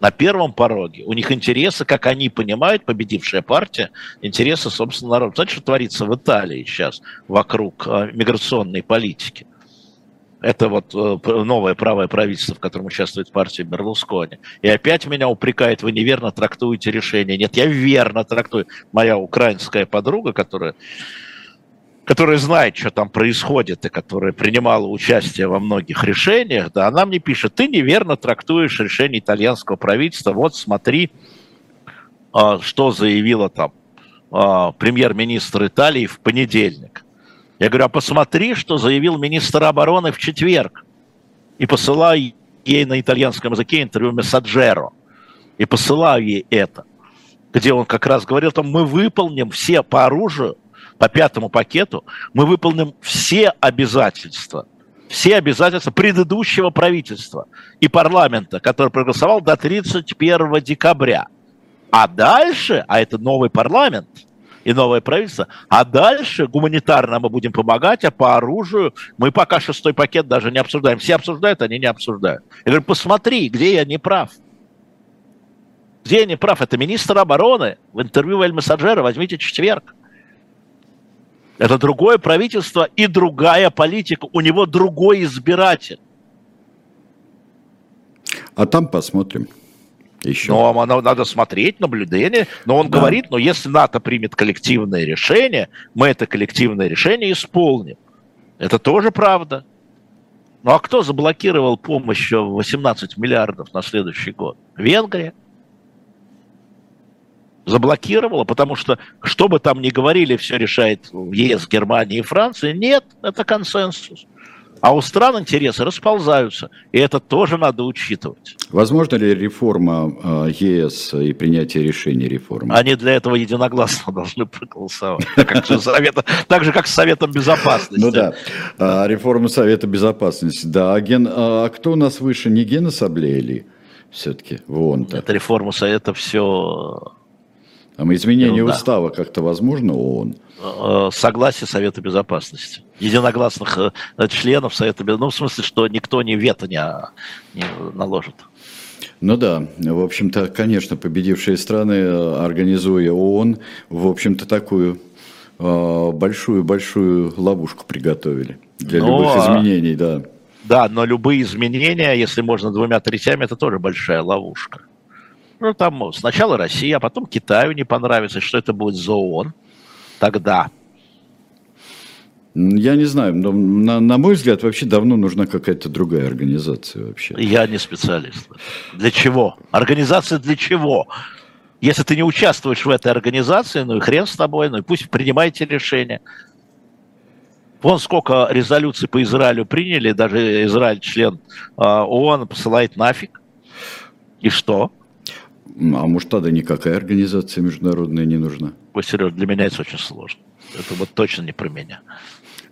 на первом пороге у них интересы, как они понимают, победившая партия, интересы собственного народа. Знаете, что творится в Италии сейчас вокруг э, миграционной политики? Это вот э, новое правое правительство, в котором участвует партия Берлускони. И опять меня упрекает, вы неверно трактуете решение. Нет, я верно трактую. Моя украинская подруга, которая которая знает, что там происходит, и которая принимала участие во многих решениях, да, она мне пишет, ты неверно трактуешь решение итальянского правительства, вот смотри, а, что заявила там а, премьер-министр Италии в понедельник. Я говорю, а посмотри, что заявил министр обороны в четверг. И посылаю ей на итальянском языке интервью Мессаджеро. И посылаю ей это. Где он как раз говорил, там мы выполним все по оружию, по пятому пакету, мы выполним все обязательства, все обязательства предыдущего правительства и парламента, который проголосовал до 31 декабря. А дальше, а это новый парламент – и новое правительство. А дальше гуманитарно мы будем помогать, а по оружию мы пока шестой пакет даже не обсуждаем. Все обсуждают, они не обсуждают. Я говорю, посмотри, где я не прав. Где я не прав? Это министр обороны в интервью Эль Массаджера, возьмите четверг. Это другое правительство и другая политика. У него другой избиратель. А там посмотрим. Еще. Но надо смотреть, наблюдение. Но он да. говорит, но если НАТО примет коллективное решение, мы это коллективное решение исполним. Это тоже правда. Ну а кто заблокировал помощь в 18 миллиардов на следующий год? Венгрия. Заблокировала, потому что, что бы там ни говорили, все решает ЕС, Германия и Франция. Нет, это консенсус. А у стран интересы расползаются, и это тоже надо учитывать. Возможно ли реформа а, ЕС и принятие решений реформы? Они для этого единогласно *laughs* должны проголосовать, так же, как с Советом Безопасности. Ну да, а, реформа Совета Безопасности. Да, а, ген, а кто у нас выше, не Гена Сабле все-таки в? Это реформа Совета все там изменение Ерунда. устава как-то возможно ООН? Э, согласие Совета Безопасности. Единогласных э, членов Совета Безопасности. Ну, в смысле, что никто не вето не, не наложит. Ну да, в общем-то, конечно, победившие страны, э, организуя ООН, в общем-то, такую большую-большую ловушку приготовили для но, ну, любых изменений, да. Да, но любые изменения, если можно двумя третями, это тоже большая ловушка. Ну, там сначала Россия, а потом Китаю не понравится, что это будет за ООН тогда. Я не знаю, но на, на мой взгляд, вообще давно нужна какая-то другая организация вообще. Я не специалист. Для чего? Организация для чего? Если ты не участвуешь в этой организации, ну и хрен с тобой, ну и пусть принимайте решение. Вон сколько резолюций по Израилю приняли, даже Израиль член а, ООН посылает нафиг. И что? А может, тогда никакая организация международная не нужна? Ой, Сереж, для меня это очень сложно. Это вот точно не про меня.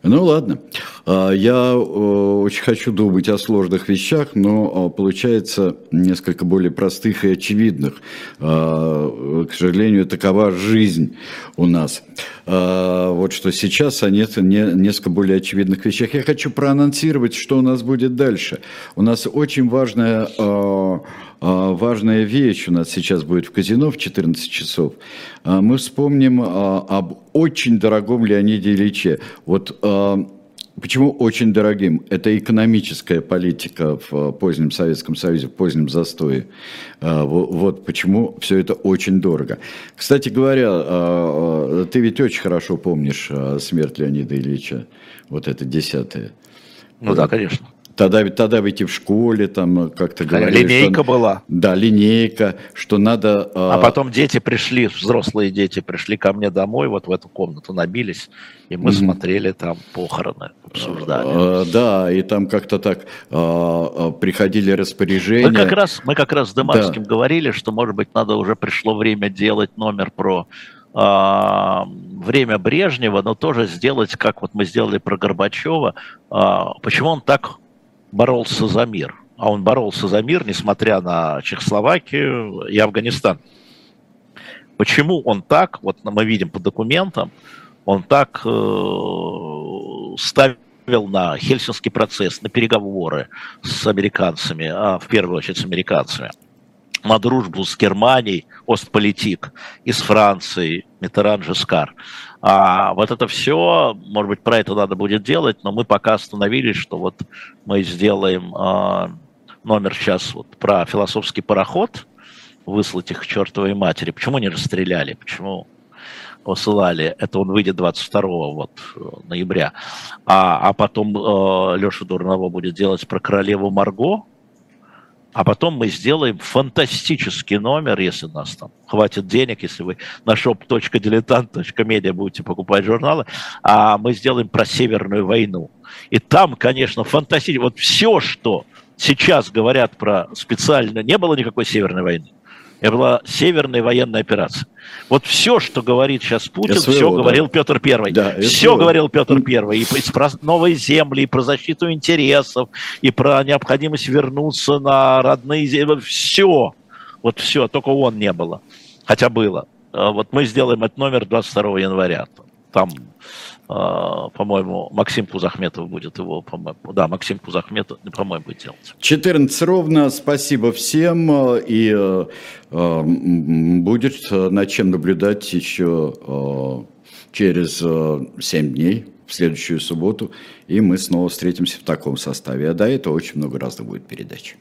Ну ладно. А, я очень хочу думать о сложных вещах, но а, получается несколько более простых и очевидных. А, к сожалению, такова жизнь у нас. Вот что сейчас о несколько более очевидных вещах. Я хочу проанонсировать, что у нас будет дальше. У нас очень важная важная вещь у нас сейчас будет в казино в 14 часов. Мы вспомним об очень дорогом Леониде Ильиче. Вот Почему очень дорогим? Это экономическая политика в позднем Советском Союзе, в позднем застое. Вот почему все это очень дорого. Кстати говоря, ты ведь очень хорошо помнишь смерть Леонида Ильича, вот это десятое. Ну да, конечно. Тогда, тогда ведь и в школе там как-то говорили, Линейка что, была. Да, линейка, что надо... А, а потом дети пришли, взрослые дети пришли ко мне домой, вот в эту комнату набились, и мы mm-hmm. смотрели там похороны, обсуждали. А, да, и там как-то так а, приходили распоряжения. Мы как раз, мы как раз с Дымарским да. говорили, что, может быть, надо уже пришло время делать номер про время Брежнева, но тоже сделать, как вот мы сделали про Горбачева, почему он так боролся за мир. А он боролся за мир, несмотря на Чехословакию и Афганистан. Почему он так, вот мы видим по документам, он так э, ставил на Хельсинский процесс, на переговоры с американцами, а в первую очередь с американцами, на дружбу с Германией, Остполитик, и с Францией, Митеран Жескар. А вот это все, может быть, про это надо будет делать, но мы пока остановились, что вот мы сделаем э, номер сейчас вот про философский пароход, выслать их к чертовой матери. Почему не расстреляли? Почему посылали? Это он выйдет 22 вот, ноября. А, а потом э, Леша Дурново будет делать про королеву Марго, а потом мы сделаем фантастический номер, если у нас там хватит денег, если вы на shop.diletant.media будете покупать журналы, а мы сделаем про Северную войну. И там, конечно, фантастически. Вот все, что сейчас говорят про специально, не было никакой Северной войны. Это была северная военная операция. Вот все, что говорит сейчас Путин, СВО, все да. говорил Петр Первый. Да, все говорил Петр Первый. И про новые земли, и про защиту интересов, и про необходимость вернуться на родные земли. Все. Вот все. Только он не было. Хотя было. А вот мы сделаем этот номер 22 января. Там по-моему, Максим Кузахметов будет его, по-моему, да, Максим Кузахметов, по-моему, будет делать. 14 ровно, спасибо всем, и э, э, будет над чем наблюдать еще э, через 7 дней, в следующую субботу, и мы снова встретимся в таком составе. А до этого очень много разных будет передач.